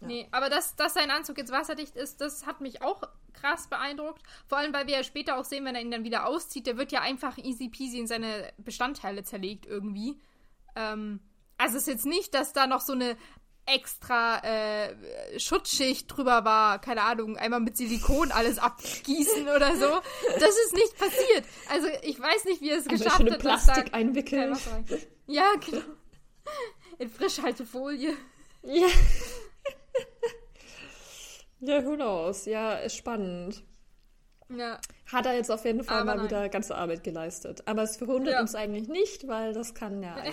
Ja. Nee, aber dass, dass sein Anzug jetzt wasserdicht ist, das hat mich auch krass beeindruckt. Vor allem, weil wir ja später auch sehen, wenn er ihn dann wieder auszieht, der wird ja einfach easy peasy in seine Bestandteile zerlegt irgendwie. Ähm, also es ist jetzt nicht, dass da noch so eine extra äh, Schutzschicht drüber war, keine Ahnung, einmal mit Silikon alles abgießen (laughs) oder so. Das ist nicht passiert. Also ich weiß nicht, wie er es geschafft hat, da Plastik einwickeln. Ja, genau. In Frischhaltefolie. Ja. (laughs) ja, who knows? Ja, ist spannend. Ja. Hat er jetzt auf jeden Fall Aber mal nein. wieder ganze Arbeit geleistet. Aber es verwundert Ja. uns eigentlich nicht, weil das kann ja. (laughs)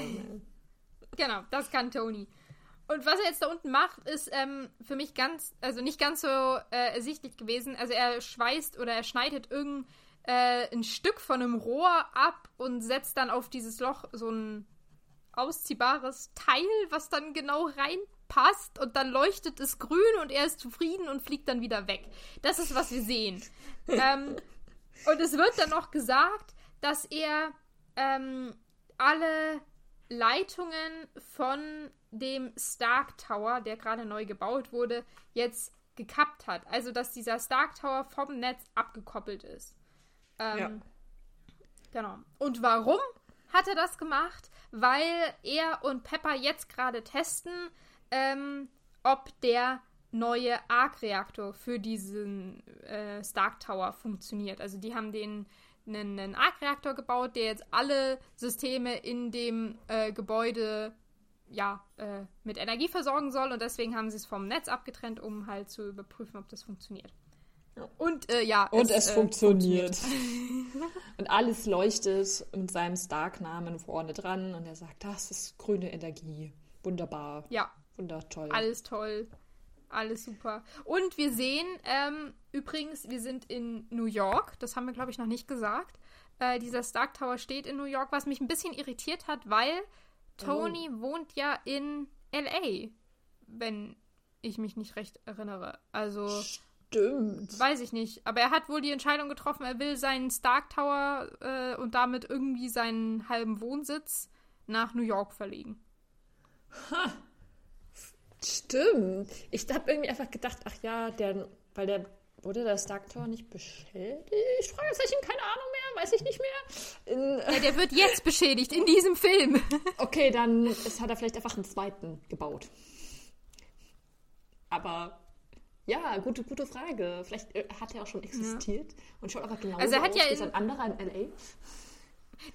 Genau, das kann Tony. Und was er jetzt da unten macht, ist ähm, für mich ganz, also nicht ganz so äh, ersichtlich gewesen. Also er schweißt oder er schneidet irgendein äh, ein Stück von einem Rohr ab und setzt dann auf dieses Loch so ein ausziehbares Teil, was dann genau passt und dann leuchtet es grün und er ist zufrieden und fliegt dann wieder weg. Das ist, was wir sehen. (laughs) ähm, und es wird dann noch gesagt, dass er ähm, alle Leitungen von dem Stark Tower, der gerade neu gebaut wurde, jetzt gekappt hat. Also, dass dieser Stark Tower vom Netz abgekoppelt ist. Ähm, ja. Genau. Und warum hat er das gemacht? Weil er und Pepper jetzt gerade testen, ähm, ob der neue Arc-Reaktor für diesen äh, Stark Tower funktioniert. Also die haben den einen, einen Arc-Reaktor gebaut, der jetzt alle Systeme in dem äh, Gebäude ja, äh, mit Energie versorgen soll und deswegen haben sie es vom Netz abgetrennt, um halt zu überprüfen, ob das funktioniert. Und äh, ja. Und es, es äh, funktioniert. funktioniert. und alles leuchtet mit seinem Stark-Namen vorne dran und er sagt, das ist grüne Energie. Wunderbar. Ja. Wundertoll. Alles toll. Alles super. Und wir sehen, ähm, übrigens, wir sind in New York. Das haben wir, glaube ich, noch nicht gesagt. Äh, dieser Stark Tower steht in New York, was mich ein bisschen irritiert hat, weil Tony oh. wohnt ja in LA, wenn ich mich nicht recht erinnere. Also. Stimmt. Weiß ich nicht. Aber er hat wohl die Entscheidung getroffen, er will seinen Stark Tower äh, und damit irgendwie seinen halben Wohnsitz nach New York verlegen. Ha. Stimmt. Ich habe irgendwie einfach gedacht, ach ja, der, weil der wurde der Stark Tower nicht beschädigt? Fragezeichen, keine Ahnung mehr, weiß ich nicht mehr. In, ja, der wird jetzt beschädigt in diesem Film. (laughs) okay, dann ist, hat er vielleicht einfach einen zweiten gebaut. Aber ja, gute, gute Frage. Vielleicht äh, hat er auch schon existiert ja. und schaut aber genau also er hat aus ja ein anderer in L.A.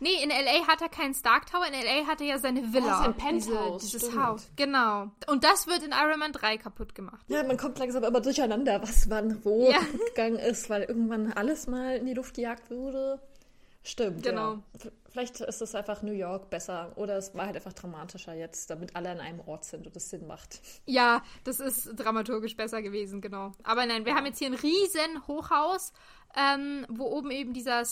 Nee, in L.A. hat er keinen Stark Tower, in L.A. hat er ja seine Villa. Oh, sein Penthouse. Diese, dieses Haus, genau. Und das wird in Iron Man 3 kaputt gemacht. Ja, man kommt langsam immer durcheinander, was wann wo ja. gegangen ist, weil irgendwann alles mal in die Luft gejagt wurde. Stimmt, genau. Ja. Vielleicht ist es einfach New York besser oder es war halt einfach dramatischer jetzt, damit alle an einem Ort sind und es Sinn macht. Ja, das ist dramaturgisch besser gewesen, genau. Aber nein, wir haben jetzt hier ein riesen Hochhaus, ähm, wo oben eben dieser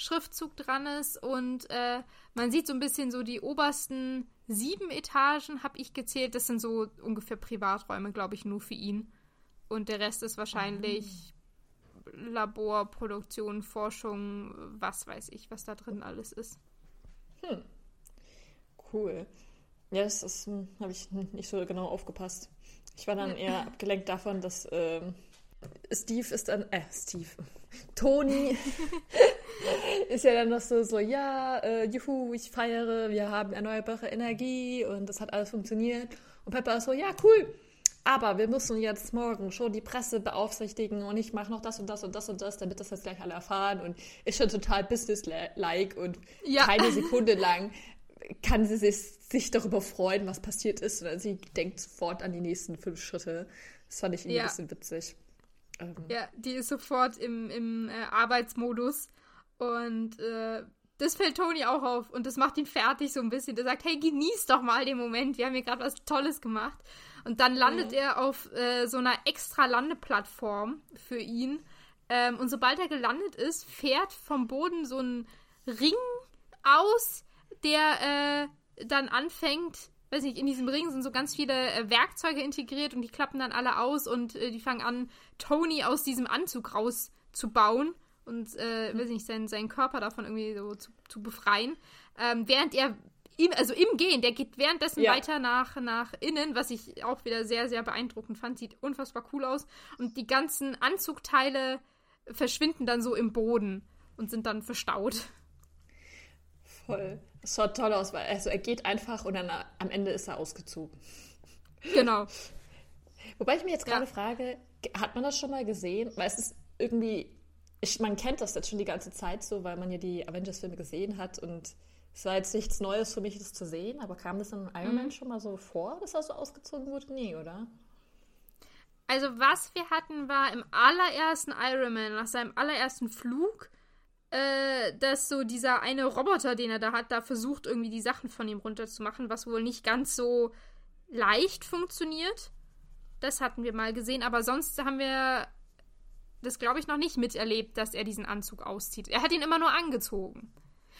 Stark-Schriftzug dran ist und äh, man sieht so ein bisschen so die obersten sieben Etagen, habe ich gezählt. Das sind so ungefähr Privaträume, glaube ich, nur für ihn. Und der Rest ist wahrscheinlich Labor, Produktion, Forschung, was weiß ich, was da drin alles ist. Hm. Cool. Ja, das, das hm, habe ich nicht so genau aufgepasst. Ich war dann eher abgelenkt davon, dass ähm, Steve ist dann, äh, Steve, (laughs) Toni (laughs) ist ja dann noch so, so ja, äh, juhu, ich feiere, wir haben erneuerbare Energie und das hat alles funktioniert. Und Pepper ist so, ja, cool, aber wir müssen jetzt morgen schon die Presse beaufsichtigen und ich mache noch das und das und das und das, damit das jetzt gleich alle erfahren und ist schon total businesslike und ja. keine (laughs) Sekunde lang kann sie sich, sich darüber freuen, was passiert ist, sondern sie denkt sofort an die nächsten fünf Schritte. Das fand ich irgendwie ja. ein bisschen witzig. Ähm. Ja, die ist sofort im, im äh, Arbeitsmodus und äh, das fällt Toni auch auf und das macht ihn fertig so ein bisschen. Der sagt, hey, genieß doch mal den Moment, wir haben hier gerade was Tolles gemacht. Und dann landet mhm. er auf äh, so einer extra Landeplattform für ihn. Ähm, und sobald er gelandet ist, fährt vom Boden so ein Ring aus, der äh, dann anfängt, weiß nicht, in diesem Ring sind so ganz viele äh, Werkzeuge integriert und die klappen dann alle aus und äh, die fangen an, Tony aus diesem Anzug rauszubauen und, äh, weiß nicht, seinen, seinen Körper davon irgendwie so zu, zu befreien. Ähm, während er im, also im Gehen, der geht währenddessen ja. weiter nach, nach innen, was ich auch wieder sehr, sehr beeindruckend fand. Sieht unfassbar cool aus. Und die ganzen Anzugteile verschwinden dann so im Boden und sind dann verstaut. Voll. Das schaut toll aus, weil also er geht einfach und dann am Ende ist er ausgezogen. Genau. (laughs) Wobei ich mir jetzt gerade ja. frage, hat man das schon mal gesehen? Weil es ist irgendwie, ich, man kennt das jetzt schon die ganze Zeit so, weil man ja die Avengers-Filme gesehen hat und es war jetzt nichts Neues für mich, das zu sehen, aber kam das in Iron Man mhm. schon mal so vor, dass er so ausgezogen wurde? Nee, oder? Also, was wir hatten, war im allerersten Iron Man, nach seinem allerersten Flug, äh, dass so dieser eine Roboter, den er da hat, da versucht, irgendwie die Sachen von ihm runterzumachen, was wohl nicht ganz so leicht funktioniert. Das hatten wir mal gesehen, aber sonst haben wir das, glaube ich, noch nicht miterlebt, dass er diesen Anzug auszieht. Er hat ihn immer nur angezogen.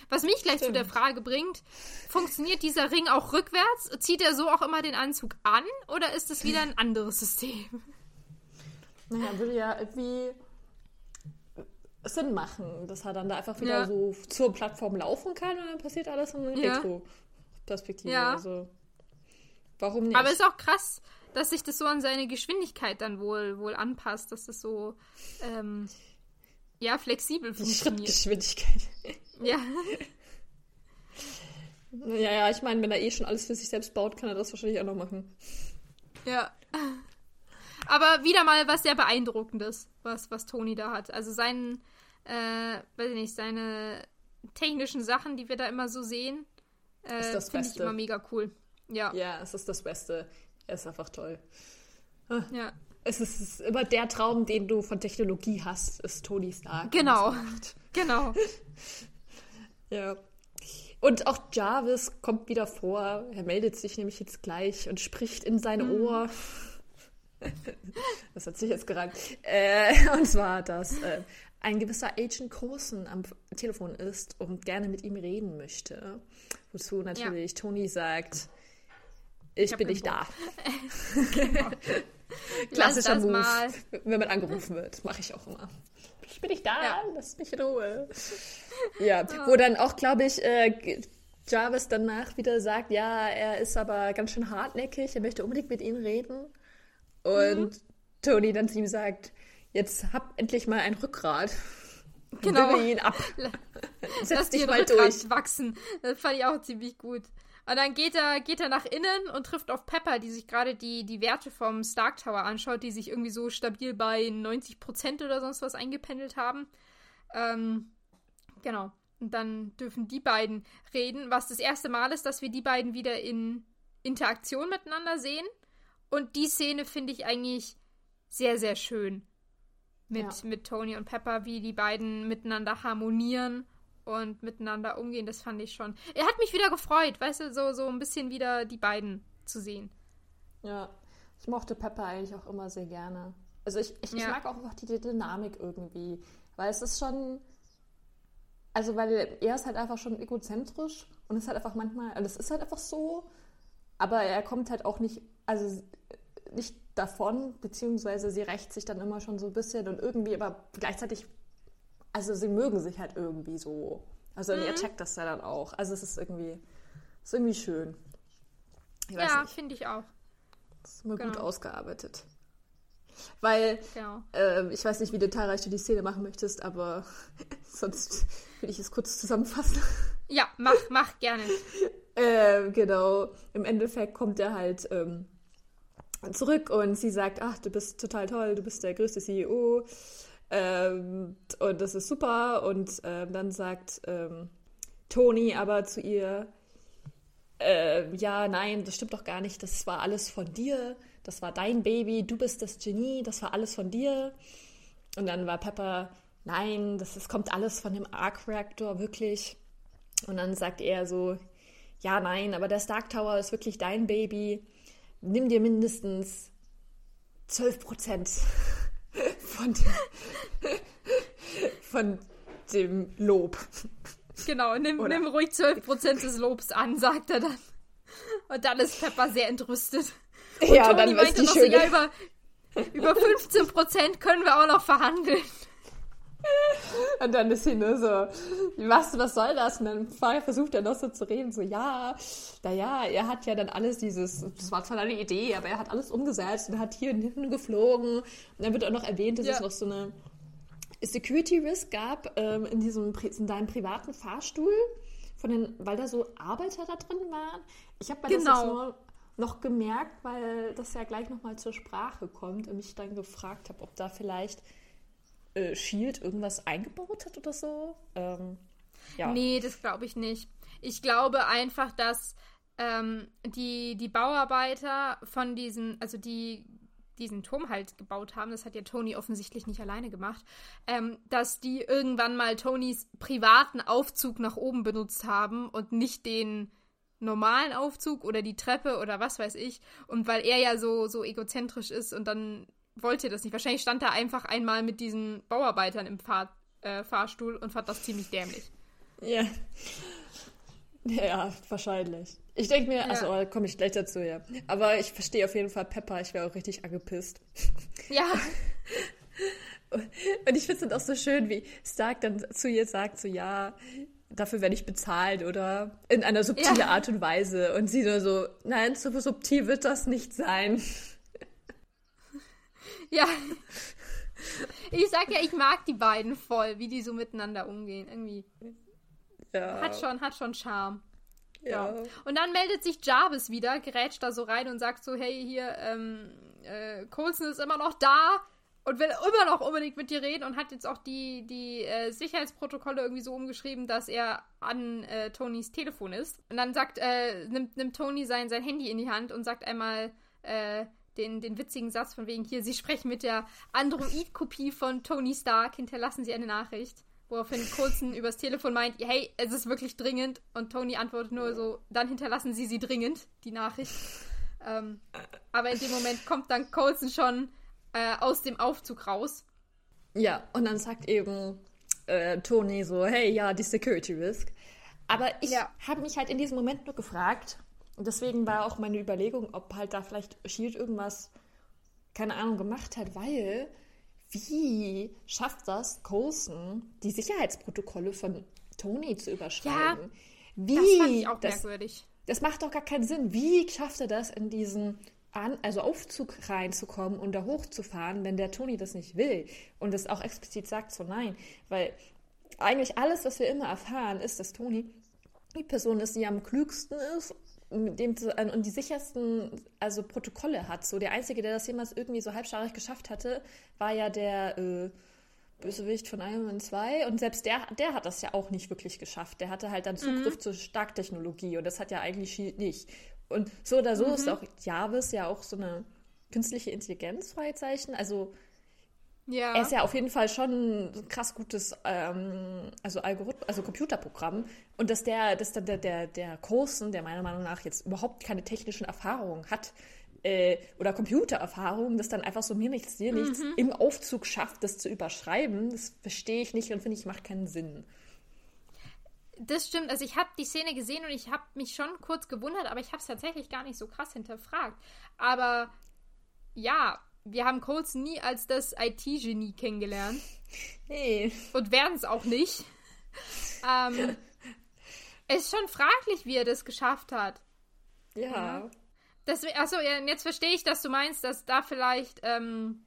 Was mich gleich Stimmt. zu der Frage bringt, funktioniert dieser Ring auch rückwärts? Zieht er so auch immer den Anzug an oder ist es wieder ein anderes System? Naja, würde ja irgendwie Sinn machen, dass er dann da einfach wieder ja. so zur Plattform laufen kann und dann passiert alles in ja. Retro-Perspektive. Ja. Also, warum nicht? Aber ist auch krass, dass sich das so an seine Geschwindigkeit dann wohl, wohl anpasst, dass das so ähm, ja, flexibel funktioniert. Schrittgeschwindigkeit. (laughs) Ja. Ja, ja, ich meine, wenn er eh schon alles für sich selbst baut, kann er das wahrscheinlich auch noch machen. Ja. Aber wieder mal was sehr beeindruckendes, was, was Toni da hat. Also sein, äh, weiß ich nicht, seine technischen Sachen, die wir da immer so sehen, äh, finde ich immer mega cool. Ja. Ja, es ist das Beste. Er ist einfach toll. Ah. Ja. Es ist, es ist, immer der Traum, den du von Technologie hast, ist Tony Stark. Genau. (laughs) Genau. (laughs) ja. Und auch Jarvis kommt wieder vor. Er meldet sich nämlich jetzt gleich und spricht in sein mhm. Ohr. (laughs) das hat sich jetzt gereimt. Äh, und zwar, dass äh, ein gewisser Agent Coulson am Telefon ist und gerne mit ihm reden möchte. Wozu natürlich ja. Tony sagt, ich, ich bin nicht da. genau. (laughs) Klassischer Move, mal. wenn man angerufen wird. Mache ich auch immer. Ich bin nicht da, ja. lass mich in Ruhe. Ja, (laughs) oh. wo dann auch, glaube ich, äh, Jarvis danach wieder sagt, ja, er ist aber ganz schön hartnäckig, er möchte unbedingt mit ihnen reden. Und mhm. Tony dann zu ihm sagt, jetzt hab endlich mal ein Rückgrat. Genau. ihn ab. (laughs) Setz Lass dich mal Rückgrat durch. wachsen. Das fand ich auch ziemlich gut. Und dann geht er, geht er nach innen und trifft auf Pepper, die sich gerade die, die Werte vom Stark Tower anschaut, die sich irgendwie so stabil bei 90% oder sonst was eingependelt haben. Ähm, genau. Und dann dürfen die beiden reden, was das erste Mal ist, dass wir die beiden wieder in Interaktion miteinander sehen. Und die Szene finde ich eigentlich sehr, sehr schön. Mit, ja. mit Tony und Pepper, wie die beiden miteinander harmonieren und miteinander umgehen, das fand ich schon. Er hat mich wieder gefreut, weißt du, so, so ein bisschen wieder die beiden zu sehen. Ja, ich mochte Pepper eigentlich auch immer sehr gerne. Also ich, ich, ja. ich mag auch einfach die Dynamik irgendwie, weil es ist schon, also weil er ist halt einfach schon egozentrisch und ist halt einfach manchmal, also es ist halt einfach so, aber er kommt halt auch nicht, also nicht davon, beziehungsweise sie rächt sich dann immer schon so ein bisschen und irgendwie, aber gleichzeitig, also sie mögen sich halt irgendwie so. Also mhm. ihr checkt das ja dann auch. Also es ist irgendwie, ist irgendwie schön. ja, finde ich auch. Das ist immer genau. gut ausgearbeitet. Weil, genau. äh, ich weiß nicht, wie detailreich du die Szene machen möchtest, aber (laughs) sonst will ich es kurz zusammenfassen. Ja, mach, mach gerne. (laughs) äh, genau. Im Endeffekt kommt er halt ähm, zurück und sie sagt, ach, du bist total toll, du bist der größte CEO ähm, und das ist super. Und ähm, dann sagt ähm, Toni aber zu ihr, äh, ja, nein, das stimmt doch gar nicht, das war alles von dir, das war dein Baby, du bist das Genie, das war alles von dir. Und dann war Pepper, nein, das, das kommt alles von dem Arc Reactor, wirklich. Und dann sagt er so, ja, nein, aber der Stark Tower ist wirklich dein Baby nimm dir mindestens 12 Prozent von dem, von dem Lob. Genau, nimm, nimm ruhig 12 Prozent des Lobs an, sagt er dann. Und dann ist Pepper sehr entrüstet. Und ja, Toni dann meinte noch so, ja, über, über 15 Prozent können wir auch noch verhandeln. (laughs) Und dann ist sie nur so, was, was soll das? Und dann versucht er noch so zu reden, so, ja, naja, er hat ja dann alles dieses, das war zwar eine Idee, aber er hat alles umgesetzt und hat hier und hinten geflogen. Und dann wird auch noch erwähnt, dass ja. es noch so eine Security Risk gab ähm, in diesem, in deinem privaten Fahrstuhl, von den, weil da so Arbeiter da drin waren. Ich habe mir genau. das jetzt nur noch gemerkt, weil das ja gleich nochmal zur Sprache kommt und mich dann gefragt habe, ob da vielleicht äh, Shield irgendwas eingebaut hat oder so. Ähm, ja. Nee, das glaube ich nicht. Ich glaube einfach, dass ähm, die, die Bauarbeiter von diesen, also die diesen Turm halt gebaut haben, das hat ja Tony offensichtlich nicht alleine gemacht, ähm, dass die irgendwann mal Tonys privaten Aufzug nach oben benutzt haben und nicht den normalen Aufzug oder die Treppe oder was weiß ich. Und weil er ja so, so egozentrisch ist und dann wollte das nicht. Wahrscheinlich stand er einfach einmal mit diesen Bauarbeitern im Fahr äh, Fahrstuhl und fand das ziemlich dämlich. Ja. Ja, wahrscheinlich. Ich denke mir, ja. also komme ich gleich dazu, ja. Aber ich verstehe auf jeden Fall Pepper, ich wäre auch richtig angepisst. Ja. (laughs) Und ich finde es dann auch so schön, wie Stark dann zu ihr sagt, so ja, dafür werde ich bezahlt oder in einer subtilen ja. Art und Weise. Und sie nur so, nein, so subtil wird das nicht sein. Ja. Ich sag ja, ich mag die beiden voll, wie die so miteinander umgehen. Irgendwie. Ja. Hat schon, hat schon Charme. Ja. ja. Und dann meldet sich Jarvis wieder, gerätscht da so rein und sagt so, hey, hier, ähm, äh, Coulson ist immer noch da und will immer noch unbedingt mit dir reden und hat jetzt auch die, die äh, Sicherheitsprotokolle irgendwie so umgeschrieben, dass er an äh, Tonys Telefon ist. Und dann sagt, äh, nimmt, nimmt Tony sein, sein Handy in die Hand und sagt einmal äh, den, den witzigen Satz von wegen hier, sie sprechen mit der Android-Kopie von Tony Stark, hinterlassen sie eine Nachricht. Woraufhin Coulson übers Telefon meint, hey, es ist wirklich dringend. Und Tony antwortet nur so, dann hinterlassen sie sie dringend, die Nachricht. Ähm, aber in dem Moment kommt dann Coulson schon äh, aus dem Aufzug raus. Ja, und dann sagt eben äh, Tony so, hey, ja, die Security Risk. Aber ich ja. habe mich halt in diesem Moment nur gefragt, und deswegen war auch meine Überlegung, ob halt da vielleicht Shield irgendwas, keine Ahnung, gemacht hat, weil wie schafft das Coulson, die Sicherheitsprotokolle von Tony zu überschreiben? Ja, wie? Das fand ich auch das, merkwürdig. Das macht doch gar keinen Sinn. Wie schafft er das in diesen an, also Aufzug reinzukommen und da hochzufahren, wenn der Toni das nicht will und das auch explizit sagt, so nein, weil eigentlich alles, was wir immer erfahren, ist, dass Toni die Person ist, die am klügsten ist dem, und die sichersten also Protokolle hat. So der einzige, der das jemals irgendwie so halbscharig geschafft hatte, war ja der äh, Bösewicht von Iron Man 2 und selbst der, der hat das ja auch nicht wirklich geschafft. Der hatte halt dann Zugriff mhm. zur Starktechnologie und das hat ja eigentlich Shield nicht. Und so oder so mhm. ist auch Jarvis ja auch so eine künstliche Intelligenz, Freizeichen. Also ja. er ist ja auf jeden Fall schon ein krass gutes ähm, also Algorithmus, also Computerprogramm. Und dass der, dass dann der, der, der Coulson, der meiner Meinung nach jetzt überhaupt keine technischen Erfahrungen hat, äh, oder Computererfahrung, das dann einfach so mir nichts, dir nichts mhm. im Aufzug schafft, das zu überschreiben, das verstehe ich nicht und finde ich, macht keinen Sinn. Das stimmt. Also ich habe die Szene gesehen und ich habe mich schon kurz gewundert, aber ich habe es tatsächlich gar nicht so krass hinterfragt. Aber ja, wir haben Coles nie als das IT-Genie kennengelernt. Nee. Und werden es auch nicht. ähm, es ist schon fraglich, wie er das geschafft hat. Ja. Deswegen, achso, jetzt verstehe ich, dass du meinst, dass da vielleicht ähm,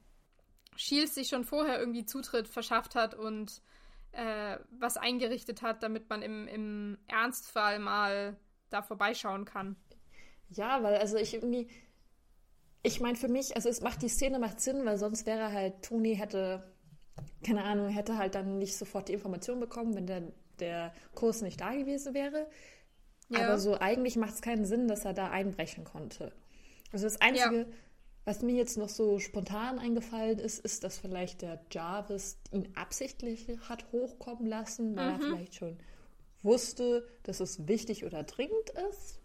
Shields sich schon vorher irgendwie Zutritt verschafft hat und äh, was eingerichtet hat, damit man im, im Ernstfall mal da vorbeischauen kann. Ja, weil also ich irgendwie, ich meine für mich, also es macht die Szene macht Sinn, weil sonst wäre halt Toni hätte, keine Ahnung, hätte halt dann nicht sofort die Information bekommen, wenn der, der Kurs nicht da gewesen wäre. Ja. Aber so eigentlich macht es keinen Sinn, dass er da einbrechen konnte. Also das Einzige, ja. Was mir jetzt noch so spontan eingefallen ist, ist, dass vielleicht der Jarvis ihn absichtlich hat hochkommen lassen, weil mhm. er vielleicht schon wusste, dass es wichtig oder dringend ist.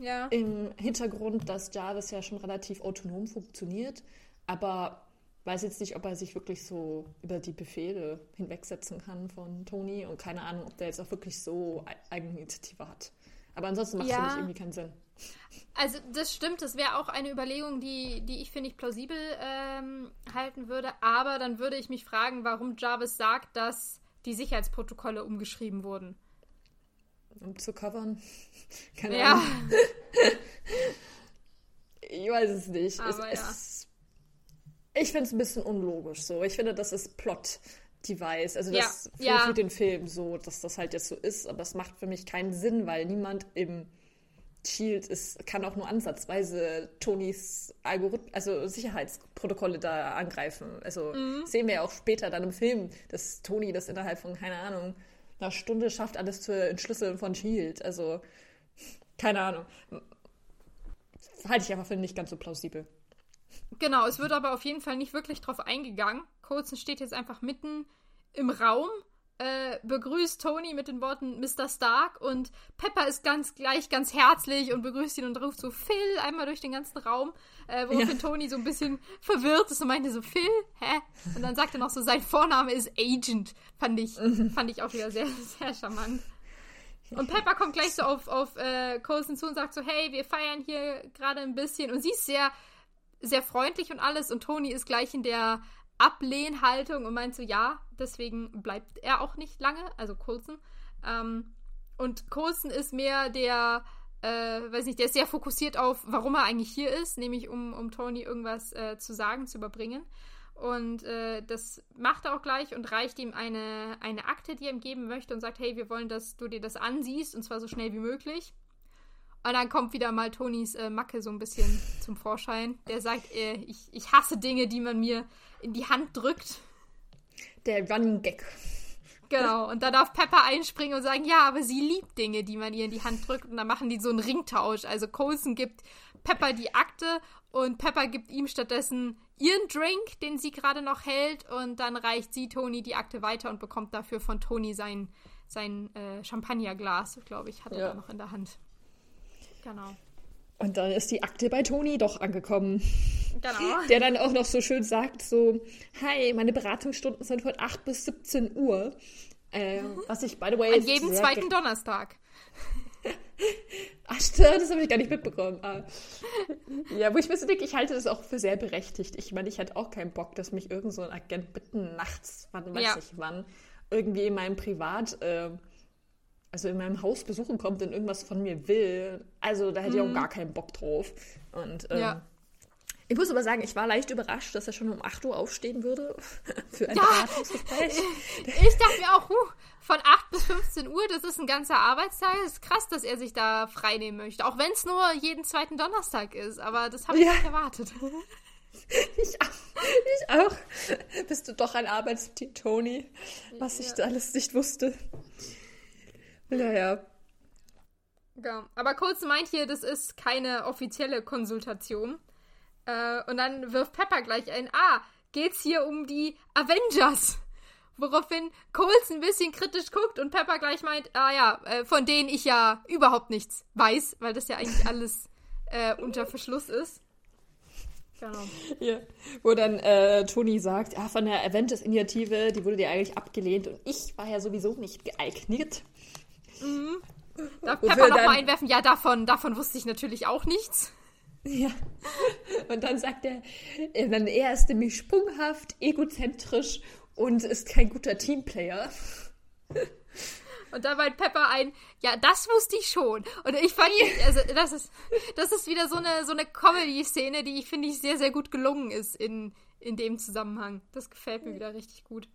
Ja. Im Hintergrund, dass Jarvis ja schon relativ autonom funktioniert, aber weiß jetzt nicht, ob er sich wirklich so über die Befehle hinwegsetzen kann von Tony und keine Ahnung, ob der jetzt auch wirklich so Eigeninitiative hat. Aber ansonsten macht es ja. für mich irgendwie keinen Sinn. Also das stimmt, das wäre auch eine Überlegung, die, die ich, finde ich, plausibel ähm, halten würde. Aber dann würde ich mich fragen, warum Jarvis sagt, dass die Sicherheitsprotokolle umgeschrieben wurden. Um zu covern. (laughs) Keine ja. Ahnung. (laughs) ich weiß es nicht. Aber es, ja. es, ich finde es ein bisschen unlogisch so. Ich finde, das ist Plot-Device. Also das ja. für, für den Film so, dass das halt jetzt so ist. Aber es macht für mich keinen Sinn, weil niemand im Shield ist, kann auch nur ansatzweise Tonys Algorithmus, also Sicherheitsprotokolle da angreifen. Also mhm. sehen wir ja auch später dann im Film, dass Tony das innerhalb von, keine Ahnung, einer Stunde schafft, alles zu entschlüsseln von Shield. Also, keine Ahnung. Halte ich einfach für nicht ganz so plausibel. Genau, es wird aber auf jeden Fall nicht wirklich drauf eingegangen. Coulson steht jetzt einfach mitten im Raum äh, begrüßt Tony mit den Worten Mr. Stark und Pepper ist ganz gleich ganz herzlich und begrüßt ihn und ruft so Phil einmal durch den ganzen Raum, äh, woraufhin ja. Tony so ein bisschen verwirrt ist und meinte so Phil, hä? Und dann sagt er noch so, sein Vorname ist Agent. Fand ich, fand ich auch wieder sehr, (laughs) sehr charmant. Und Pepper kommt gleich so auf, auf äh, Colson zu und sagt so, hey, wir feiern hier gerade ein bisschen. Und sie ist sehr, sehr freundlich und alles. Und Tony ist gleich in der Ablehnhaltung und meint so, ja, deswegen bleibt er auch nicht lange, also Coulson. Ähm, und Coulson ist mehr der, äh, weiß nicht, der ist sehr fokussiert auf, warum er eigentlich hier ist, nämlich um, um Tony irgendwas äh, zu sagen, zu überbringen. Und äh, das macht er auch gleich und reicht ihm eine, eine Akte, die er ihm geben möchte und sagt, hey, wir wollen, dass du dir das ansiehst und zwar so schnell wie möglich. Und dann kommt wieder mal Tonys äh, Macke so ein bisschen zum Vorschein. Der sagt, äh, ich, ich hasse Dinge, die man mir in die Hand drückt. Der Running Gag. Genau, und da darf Pepper einspringen und sagen, ja, aber sie liebt Dinge, die man ihr in die Hand drückt. Und dann machen die so einen Ringtausch. Also Coulson gibt Pepper die Akte und Pepper gibt ihm stattdessen ihren Drink, den sie gerade noch hält. Und dann reicht sie Toni die Akte weiter und bekommt dafür von Toni sein, sein äh, Champagnerglas, glaube ich, hat er ja. da noch in der Hand. Genau. Und dann ist die Akte bei Toni doch angekommen. Genau. Der dann auch noch so schön sagt: so, hi, meine Beratungsstunden sind von 8 bis 17 Uhr. Äh, was ich, by the way. An jedem zweiten Donnerstag. (laughs) Ach, stimmt, das habe ich gar nicht mitbekommen. Ah. Ja, wo ich mir so denke, ich halte das auch für sehr berechtigt. Ich meine, ich hätte auch keinen Bock, dass mich irgend so ein Agent mitten nachts, wann weiß ja. ich wann, irgendwie in meinem Privat. Äh, also in meinem Haus besuchen kommt und irgendwas von mir will. Also da hätte ich auch mhm. gar keinen Bock drauf. Und ähm, ja. ich muss aber sagen, ich war leicht überrascht, dass er schon um 8 Uhr aufstehen würde (laughs) für ein ja. Beratungsgespräch. (laughs) Ich dachte mir auch, huh, von 8 bis 15 Uhr, das ist ein ganzer Arbeitstag. Das ist krass, dass er sich da frei nehmen möchte. Auch wenn es nur jeden zweiten Donnerstag ist. Aber das habe ich ja. nicht erwartet. (laughs) Ich auch, ich auch. Bist du doch ein Arbeitstier, Tony, was ja. ich alles nicht wusste. Naja. Ja, aber Colson meint hier, das ist keine offizielle Konsultation. Äh, und dann wirft Pepper gleich ein, ah, geht's hier um die Avengers? Woraufhin Coles ein bisschen kritisch guckt und Pepper gleich meint, ah ja, äh, von denen ich ja überhaupt nichts weiß, weil das ja eigentlich alles äh, unter Verschluss ist. Genau. Ja, wo dann äh, Toni sagt, ja, von der Avengers-Initiative, die wurde dir eigentlich abgelehnt und ich war ja sowieso nicht geeignet. Mhm. Darf Pepper nochmal einwerfen? Ja, davon, davon wusste ich natürlich auch nichts. Ja. Und dann sagt er, äh, dann er ist nämlich sprunghaft, egozentrisch und ist kein guter Teamplayer. Und da meint Pepper ein, ja, das wusste ich schon. Und ich fand, also das ist, das ist wieder so eine, so eine Comedy-Szene, die ich finde ich sehr, sehr gut gelungen ist in, in dem Zusammenhang. Das gefällt mir wieder richtig gut.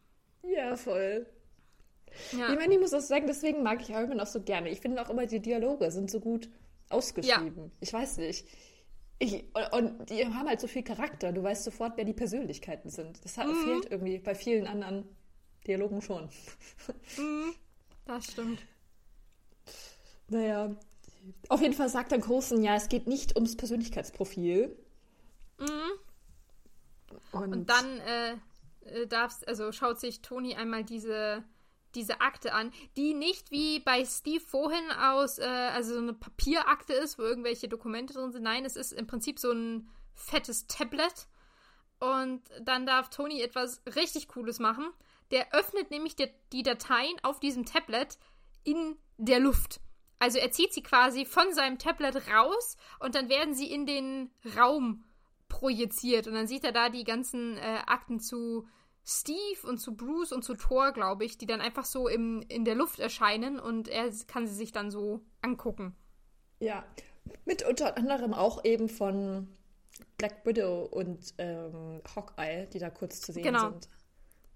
Ja, voll. Ja. Ich meine, ich muss auch sagen, deswegen mag ich Iron auch so gerne. Ich finde auch immer, die Dialoge sind so gut ausgeschrieben. Ja. Ich weiß nicht. Ich, und die haben halt so viel Charakter. Du weißt sofort, wer die Persönlichkeiten sind. Das hat, mhm. fehlt irgendwie bei vielen anderen Dialogen schon. Mhm. Das stimmt. Naja. Auf jeden Fall sagt dann Coulson, ja, es geht nicht ums Persönlichkeitsprofil. Mhm. Und, und dann äh, äh darfst, also schaut sich Toni einmal diese diese Akte an, die nicht wie bei Steve vorhin aus, äh, also so eine Papierakte ist, wo irgendwelche Dokumente drin sind. Nein, es ist im Prinzip so ein fettes Tablet. Und dann darf Tony etwas richtig Cooles machen. Der öffnet nämlich die, die Dateien auf diesem Tablet in der Luft. Also er zieht sie quasi von seinem Tablet raus und dann werden sie in den Raum projiziert. Und dann sieht er da die ganzen äh, Akten zu Steve und zu Bruce und zu Thor, glaube ich, die dann einfach so im, in der Luft erscheinen und er kann sie sich dann so angucken. Ja, mit unter anderem auch eben von Black Widow und ähm, Hawkeye, die da kurz zu sehen genau. sind.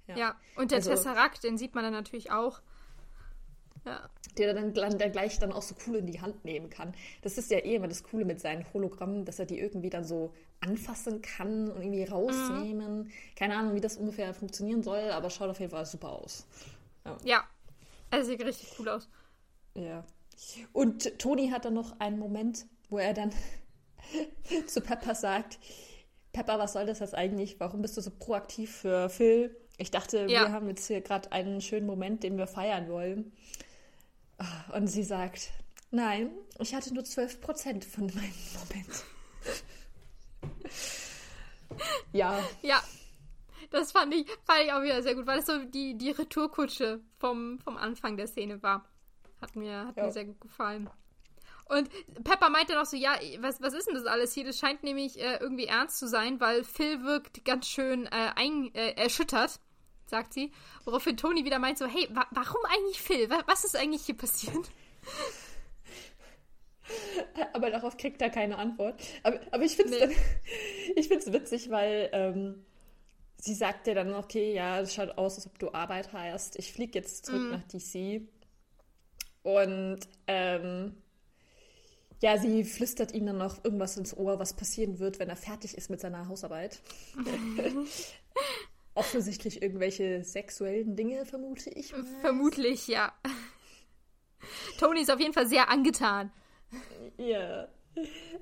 Ja. ja, und der also, Tesseract, den sieht man dann natürlich auch. Ja. Der dann der gleich dann auch so cool in die Hand nehmen kann. Das ist ja eh immer das Coole mit seinen Hologrammen, dass er die irgendwie dann so anfassen kann und irgendwie rausnehmen. Mhm. Keine Ahnung, wie das ungefähr funktionieren soll, aber schaut auf jeden Fall super aus. Ja, ja. Also sieht richtig cool aus. Ja. Und Toni hat dann noch einen Moment, wo er dann (laughs) zu Pepper sagt, Pepper, was soll das jetzt eigentlich? Warum bist du so proaktiv für Phil? Ich dachte, ja. wir haben jetzt hier gerade einen schönen Moment, den wir feiern wollen. Und sie sagt, nein, ich hatte nur 12 Prozent von meinem Moment. ja. Ja. Das fand ich, fand ich auch wieder sehr gut, weil es so die, die Retourkutsche vom, vom Anfang der Szene war. Hat mir, hat ja. mir sehr gut gefallen. Und Pepper meinte noch so, ja, was, was ist denn das alles hier? Das scheint nämlich äh, irgendwie ernst zu sein, weil Phil wirkt ganz schön äh, ein, äh, erschüttert, sagt sie. Woraufhin Tony wieder meint so, hey, wa warum eigentlich Phil? Was ist eigentlich hier passiert? (laughs) Aber darauf kriegt er keine Antwort. Aber, aber ich finde es nee. (laughs) witzig, weil ähm, sie sagt ja dann, okay, ja, es schaut aus, als ob du Arbeit hast. Ich fliege jetzt zurück mm. nach DC. Und ähm, ja, sie flüstert ihm dann noch irgendwas ins Ohr, was passieren wird, wenn er fertig ist mit seiner Hausarbeit. (laughs) Offensichtlich irgendwelche sexuellen Dinge, vermute ich. Mal. Vermutlich, ja. Tony ist auf jeden Fall sehr angetan. Ja.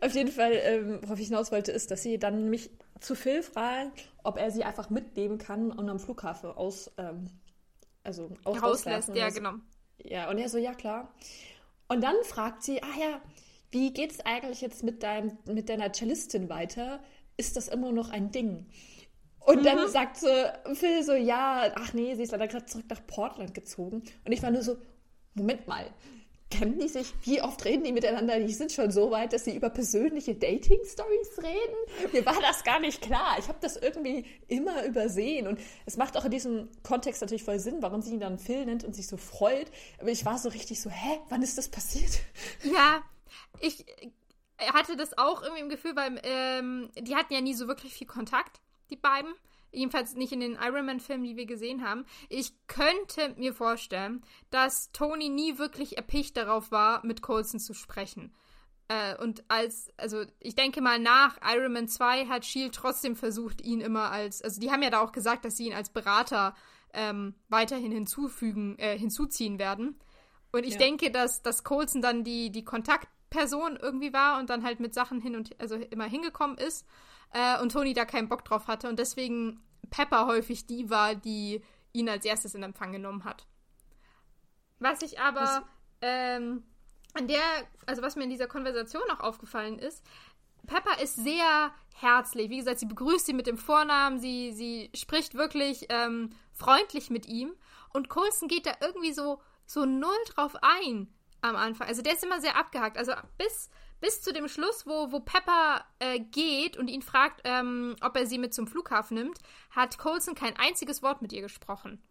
Auf jeden Fall, ähm, worauf ich hinaus wollte, ist, dass sie dann mich zu Phil fragen, ob er sie einfach mitnehmen kann und am Flughafen aus, ähm, also aus rauslässt. Ja, genau. Ja, und er so, ja klar. Und dann fragt sie, ah ja, wie geht es eigentlich jetzt mit, deinem, mit deiner Cellistin weiter? Ist das immer noch ein Ding? Und dann mhm. sagt so Phil so, ja, ach nee, sie ist leider gerade zurück nach Portland gezogen. Und ich war nur so, Moment mal, kennen die sich? Wie oft reden die miteinander? Die sind schon so weit, dass sie über persönliche Dating-Stories reden. Mir war das gar nicht klar. Ich habe das irgendwie immer übersehen. Und es macht auch in diesem Kontext natürlich voll Sinn, warum sie ihn dann Phil nennt und sich so freut. Aber ich war so richtig so, hä, wann ist das passiert? Ja, ich hatte das auch irgendwie im Gefühl, weil ähm, die hatten ja nie so wirklich viel Kontakt, die beiden. Jedenfalls nicht in den Iron Man-Filmen, die wir gesehen haben. Ich könnte mir vorstellen, dass Tony nie wirklich erpicht darauf war, mit Coulson zu sprechen. Äh, und als, also ich denke mal, nach Iron Man 2 hat Shield trotzdem versucht, ihn immer als, also die haben ja da auch gesagt, dass sie ihn als Berater ähm, weiterhin hinzufügen, äh, hinzuziehen werden. Und ich ja. denke, dass, dass Coulson dann die, die Kontakt Person irgendwie war und dann halt mit Sachen hin und also immer hingekommen ist äh, und Tony da keinen Bock drauf hatte und deswegen Pepper häufig die war, die ihn als erstes in Empfang genommen hat. Was ich aber ähm, an der, also was mir in dieser Konversation auch aufgefallen ist, Pepper ist sehr herzlich. Wie gesagt, sie begrüßt sie mit dem Vornamen, sie, sie spricht wirklich ähm, freundlich mit ihm und Colson geht da irgendwie so, so null drauf ein am Anfang. Also der ist immer sehr abgehakt. Also bis, bis zu dem Schluss, wo, wo Pepper äh, geht und ihn fragt, ähm, ob er sie mit zum Flughafen nimmt, hat Colson kein einziges Wort mit ihr gesprochen.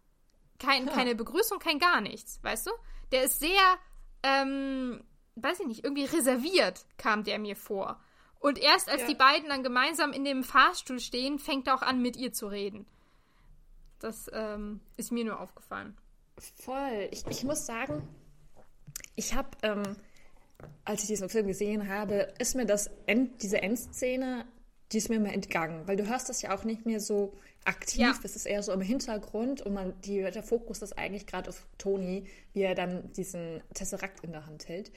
Kein, ja. Keine Begrüßung, kein gar nichts, weißt du? Der ist sehr, ähm, weiß ich nicht, irgendwie reserviert, kam der mir vor. Und erst als ja. die beiden dann gemeinsam in dem Fahrstuhl stehen, fängt er auch an, mit ihr zu reden. Das ähm, ist mir nur aufgefallen. Voll. Ich, ich muss sagen, ich habe, ähm, als ich diesen Film gesehen habe, ist mir das End, diese Endszene, die ist mir immer entgangen, weil du hörst das ja auch nicht mehr so aktiv, ja. es ist eher so im Hintergrund und man, die, der Fokus ist eigentlich gerade auf Tony, wie er dann diesen Tesseract in der Hand hält.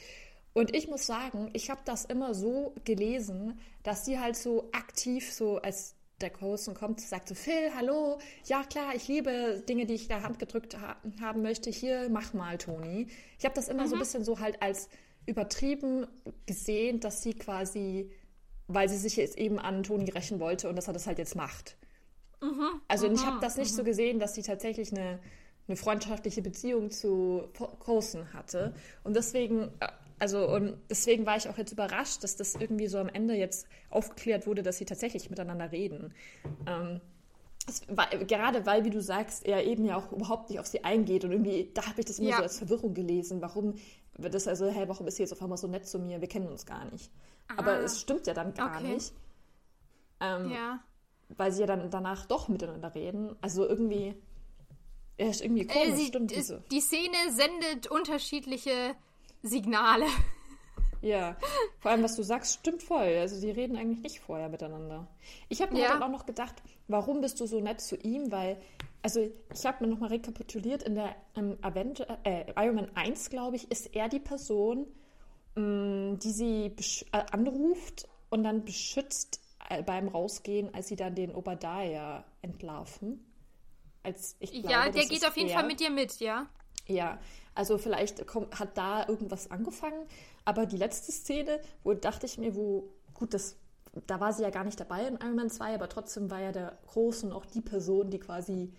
Und ich muss sagen, ich habe das immer so gelesen, dass sie halt so aktiv so als der Coulson kommt, sagt so, Phil, hallo, ja klar, ich liebe Dinge, die ich in der Hand gedrückt ha haben möchte. Hier, mach mal, Toni. Ich habe das immer mhm. so ein bisschen so halt als übertrieben gesehen, dass sie quasi, weil sie sich jetzt eben an Toni rächen wollte und dass er das halt jetzt macht. Mhm. Also mhm. ich habe das nicht so mhm. gesehen, dass sie tatsächlich eine, eine freundschaftliche Beziehung zu Coulson hatte. Und deswegen äh, also und deswegen war ich auch jetzt überrascht, dass das irgendwie so am Ende jetzt aufgeklärt wurde, dass sie tatsächlich miteinander reden. Ähm, war, gerade weil, wie du sagst, er eben ja auch überhaupt nicht auf sie eingeht und irgendwie, da habe ich das immer ja. so als Verwirrung gelesen. Warum wird das also, hey, warum ist sie jetzt auf einmal so nett zu mir? Wir kennen uns gar nicht. Aha. Aber es stimmt ja dann gar okay. nicht. Ähm, ja. Weil sie ja dann danach doch miteinander reden. Also irgendwie, er ist irgendwie komisch, äh, sie, stimmt diese. Die Szene sendet unterschiedliche Signale. Ja, vor allem, was du sagst, stimmt voll. Also, die reden eigentlich nicht vorher miteinander. Ich habe mir ja. dann auch noch gedacht, warum bist du so nett zu ihm? Weil, also, ich habe mir nochmal rekapituliert, in der ähm, Avenger, äh, Iron Man 1, glaube ich, ist er die Person, mh, mm, die sie äh, anruft und dann beschützt äh, beim Rausgehen, als sie dann den Obadiah entlarven. als ich glaube. Ja, der geht auf jeden der. Fall mit dir mit, ja. Ja, also vielleicht kommt, hat da irgendwas angefangen, aber die letzte Szene, wo dachte ich mir, wo, gut, das, da war sie ja gar nicht dabei in Iron Man 2, aber trotzdem war ja der Groß und auch die Person, die quasi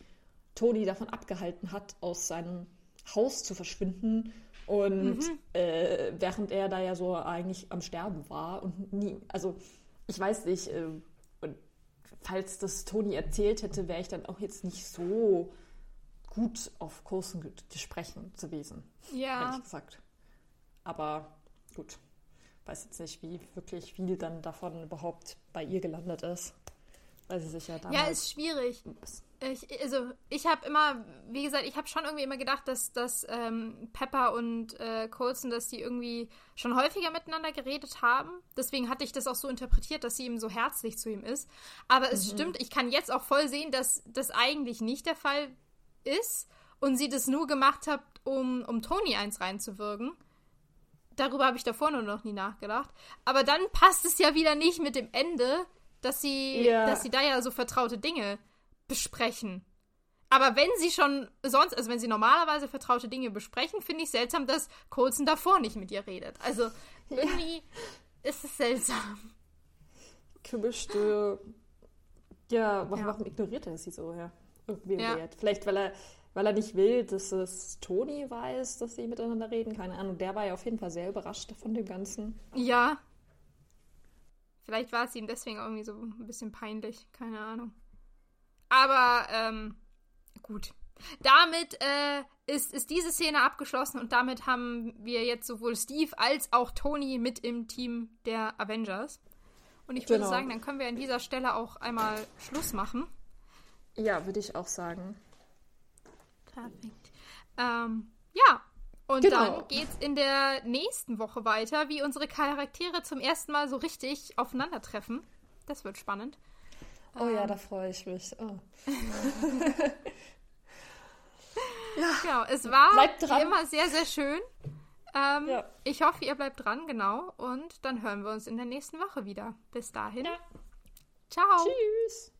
Tony davon abgehalten hat, aus seinem Haus zu verschwinden. Und mhm. äh, während er da ja so eigentlich am Sterben war und nie, also ich weiß nicht, äh, falls das Toni erzählt hätte, wäre ich dann auch jetzt nicht so gut auf Kursen sprechen gewesen. Ja. Ehrlich gesagt. Aber gut. Weiß jetzt nicht, wie wirklich viel dann davon überhaupt bei ihr gelandet ist. Weil sie sich ja damals. Ja, ist schwierig. Ich, also, ich habe immer, wie gesagt, ich habe schon irgendwie immer gedacht, dass, dass ähm, Pepper und äh, Colson, dass die irgendwie schon häufiger miteinander geredet haben. Deswegen hatte ich das auch so interpretiert, dass sie ihm so herzlich zu ihm ist. Aber es mhm. stimmt, ich kann jetzt auch voll sehen, dass das eigentlich nicht der Fall ist und sie das nur gemacht hat, um, um Tony eins reinzuwirken. Darüber habe ich davor nur noch nie nachgedacht. Aber dann passt es ja wieder nicht mit dem Ende, dass sie, ja. dass sie da ja so vertraute Dinge besprechen. Aber wenn sie schon sonst, also wenn sie normalerweise vertraute Dinge besprechen, finde ich seltsam, dass Colson davor nicht mit ihr redet. Also irgendwie ja. ist es seltsam. Gemischte. Ja, warum, ja. warum ignoriert er sie so? Ja, irgendwie ja. Wert. Vielleicht, weil er, weil er nicht will, dass es Toni weiß, dass sie miteinander reden. Keine Ahnung. Der war ja auf jeden Fall sehr überrascht von dem Ganzen. Ja. Vielleicht war es ihm deswegen irgendwie so ein bisschen peinlich. Keine Ahnung. Aber ähm, gut. Damit äh, ist, ist diese Szene abgeschlossen und damit haben wir jetzt sowohl Steve als auch Tony mit im Team der Avengers. Und ich würde genau. sagen, dann können wir an dieser Stelle auch einmal Schluss machen. Ja, würde ich auch sagen. Perfekt. Ähm, ja, und genau. dann geht's in der nächsten Woche weiter, wie unsere Charaktere zum ersten Mal so richtig aufeinandertreffen. Das wird spannend. Oh ähm. ja, da freue ich mich. Oh. (laughs) ja. Genau, es war wie immer sehr, sehr schön. Ähm, ja. Ich hoffe, ihr bleibt dran, genau. Und dann hören wir uns in der nächsten Woche wieder. Bis dahin. Ja. Ciao. Tschüss.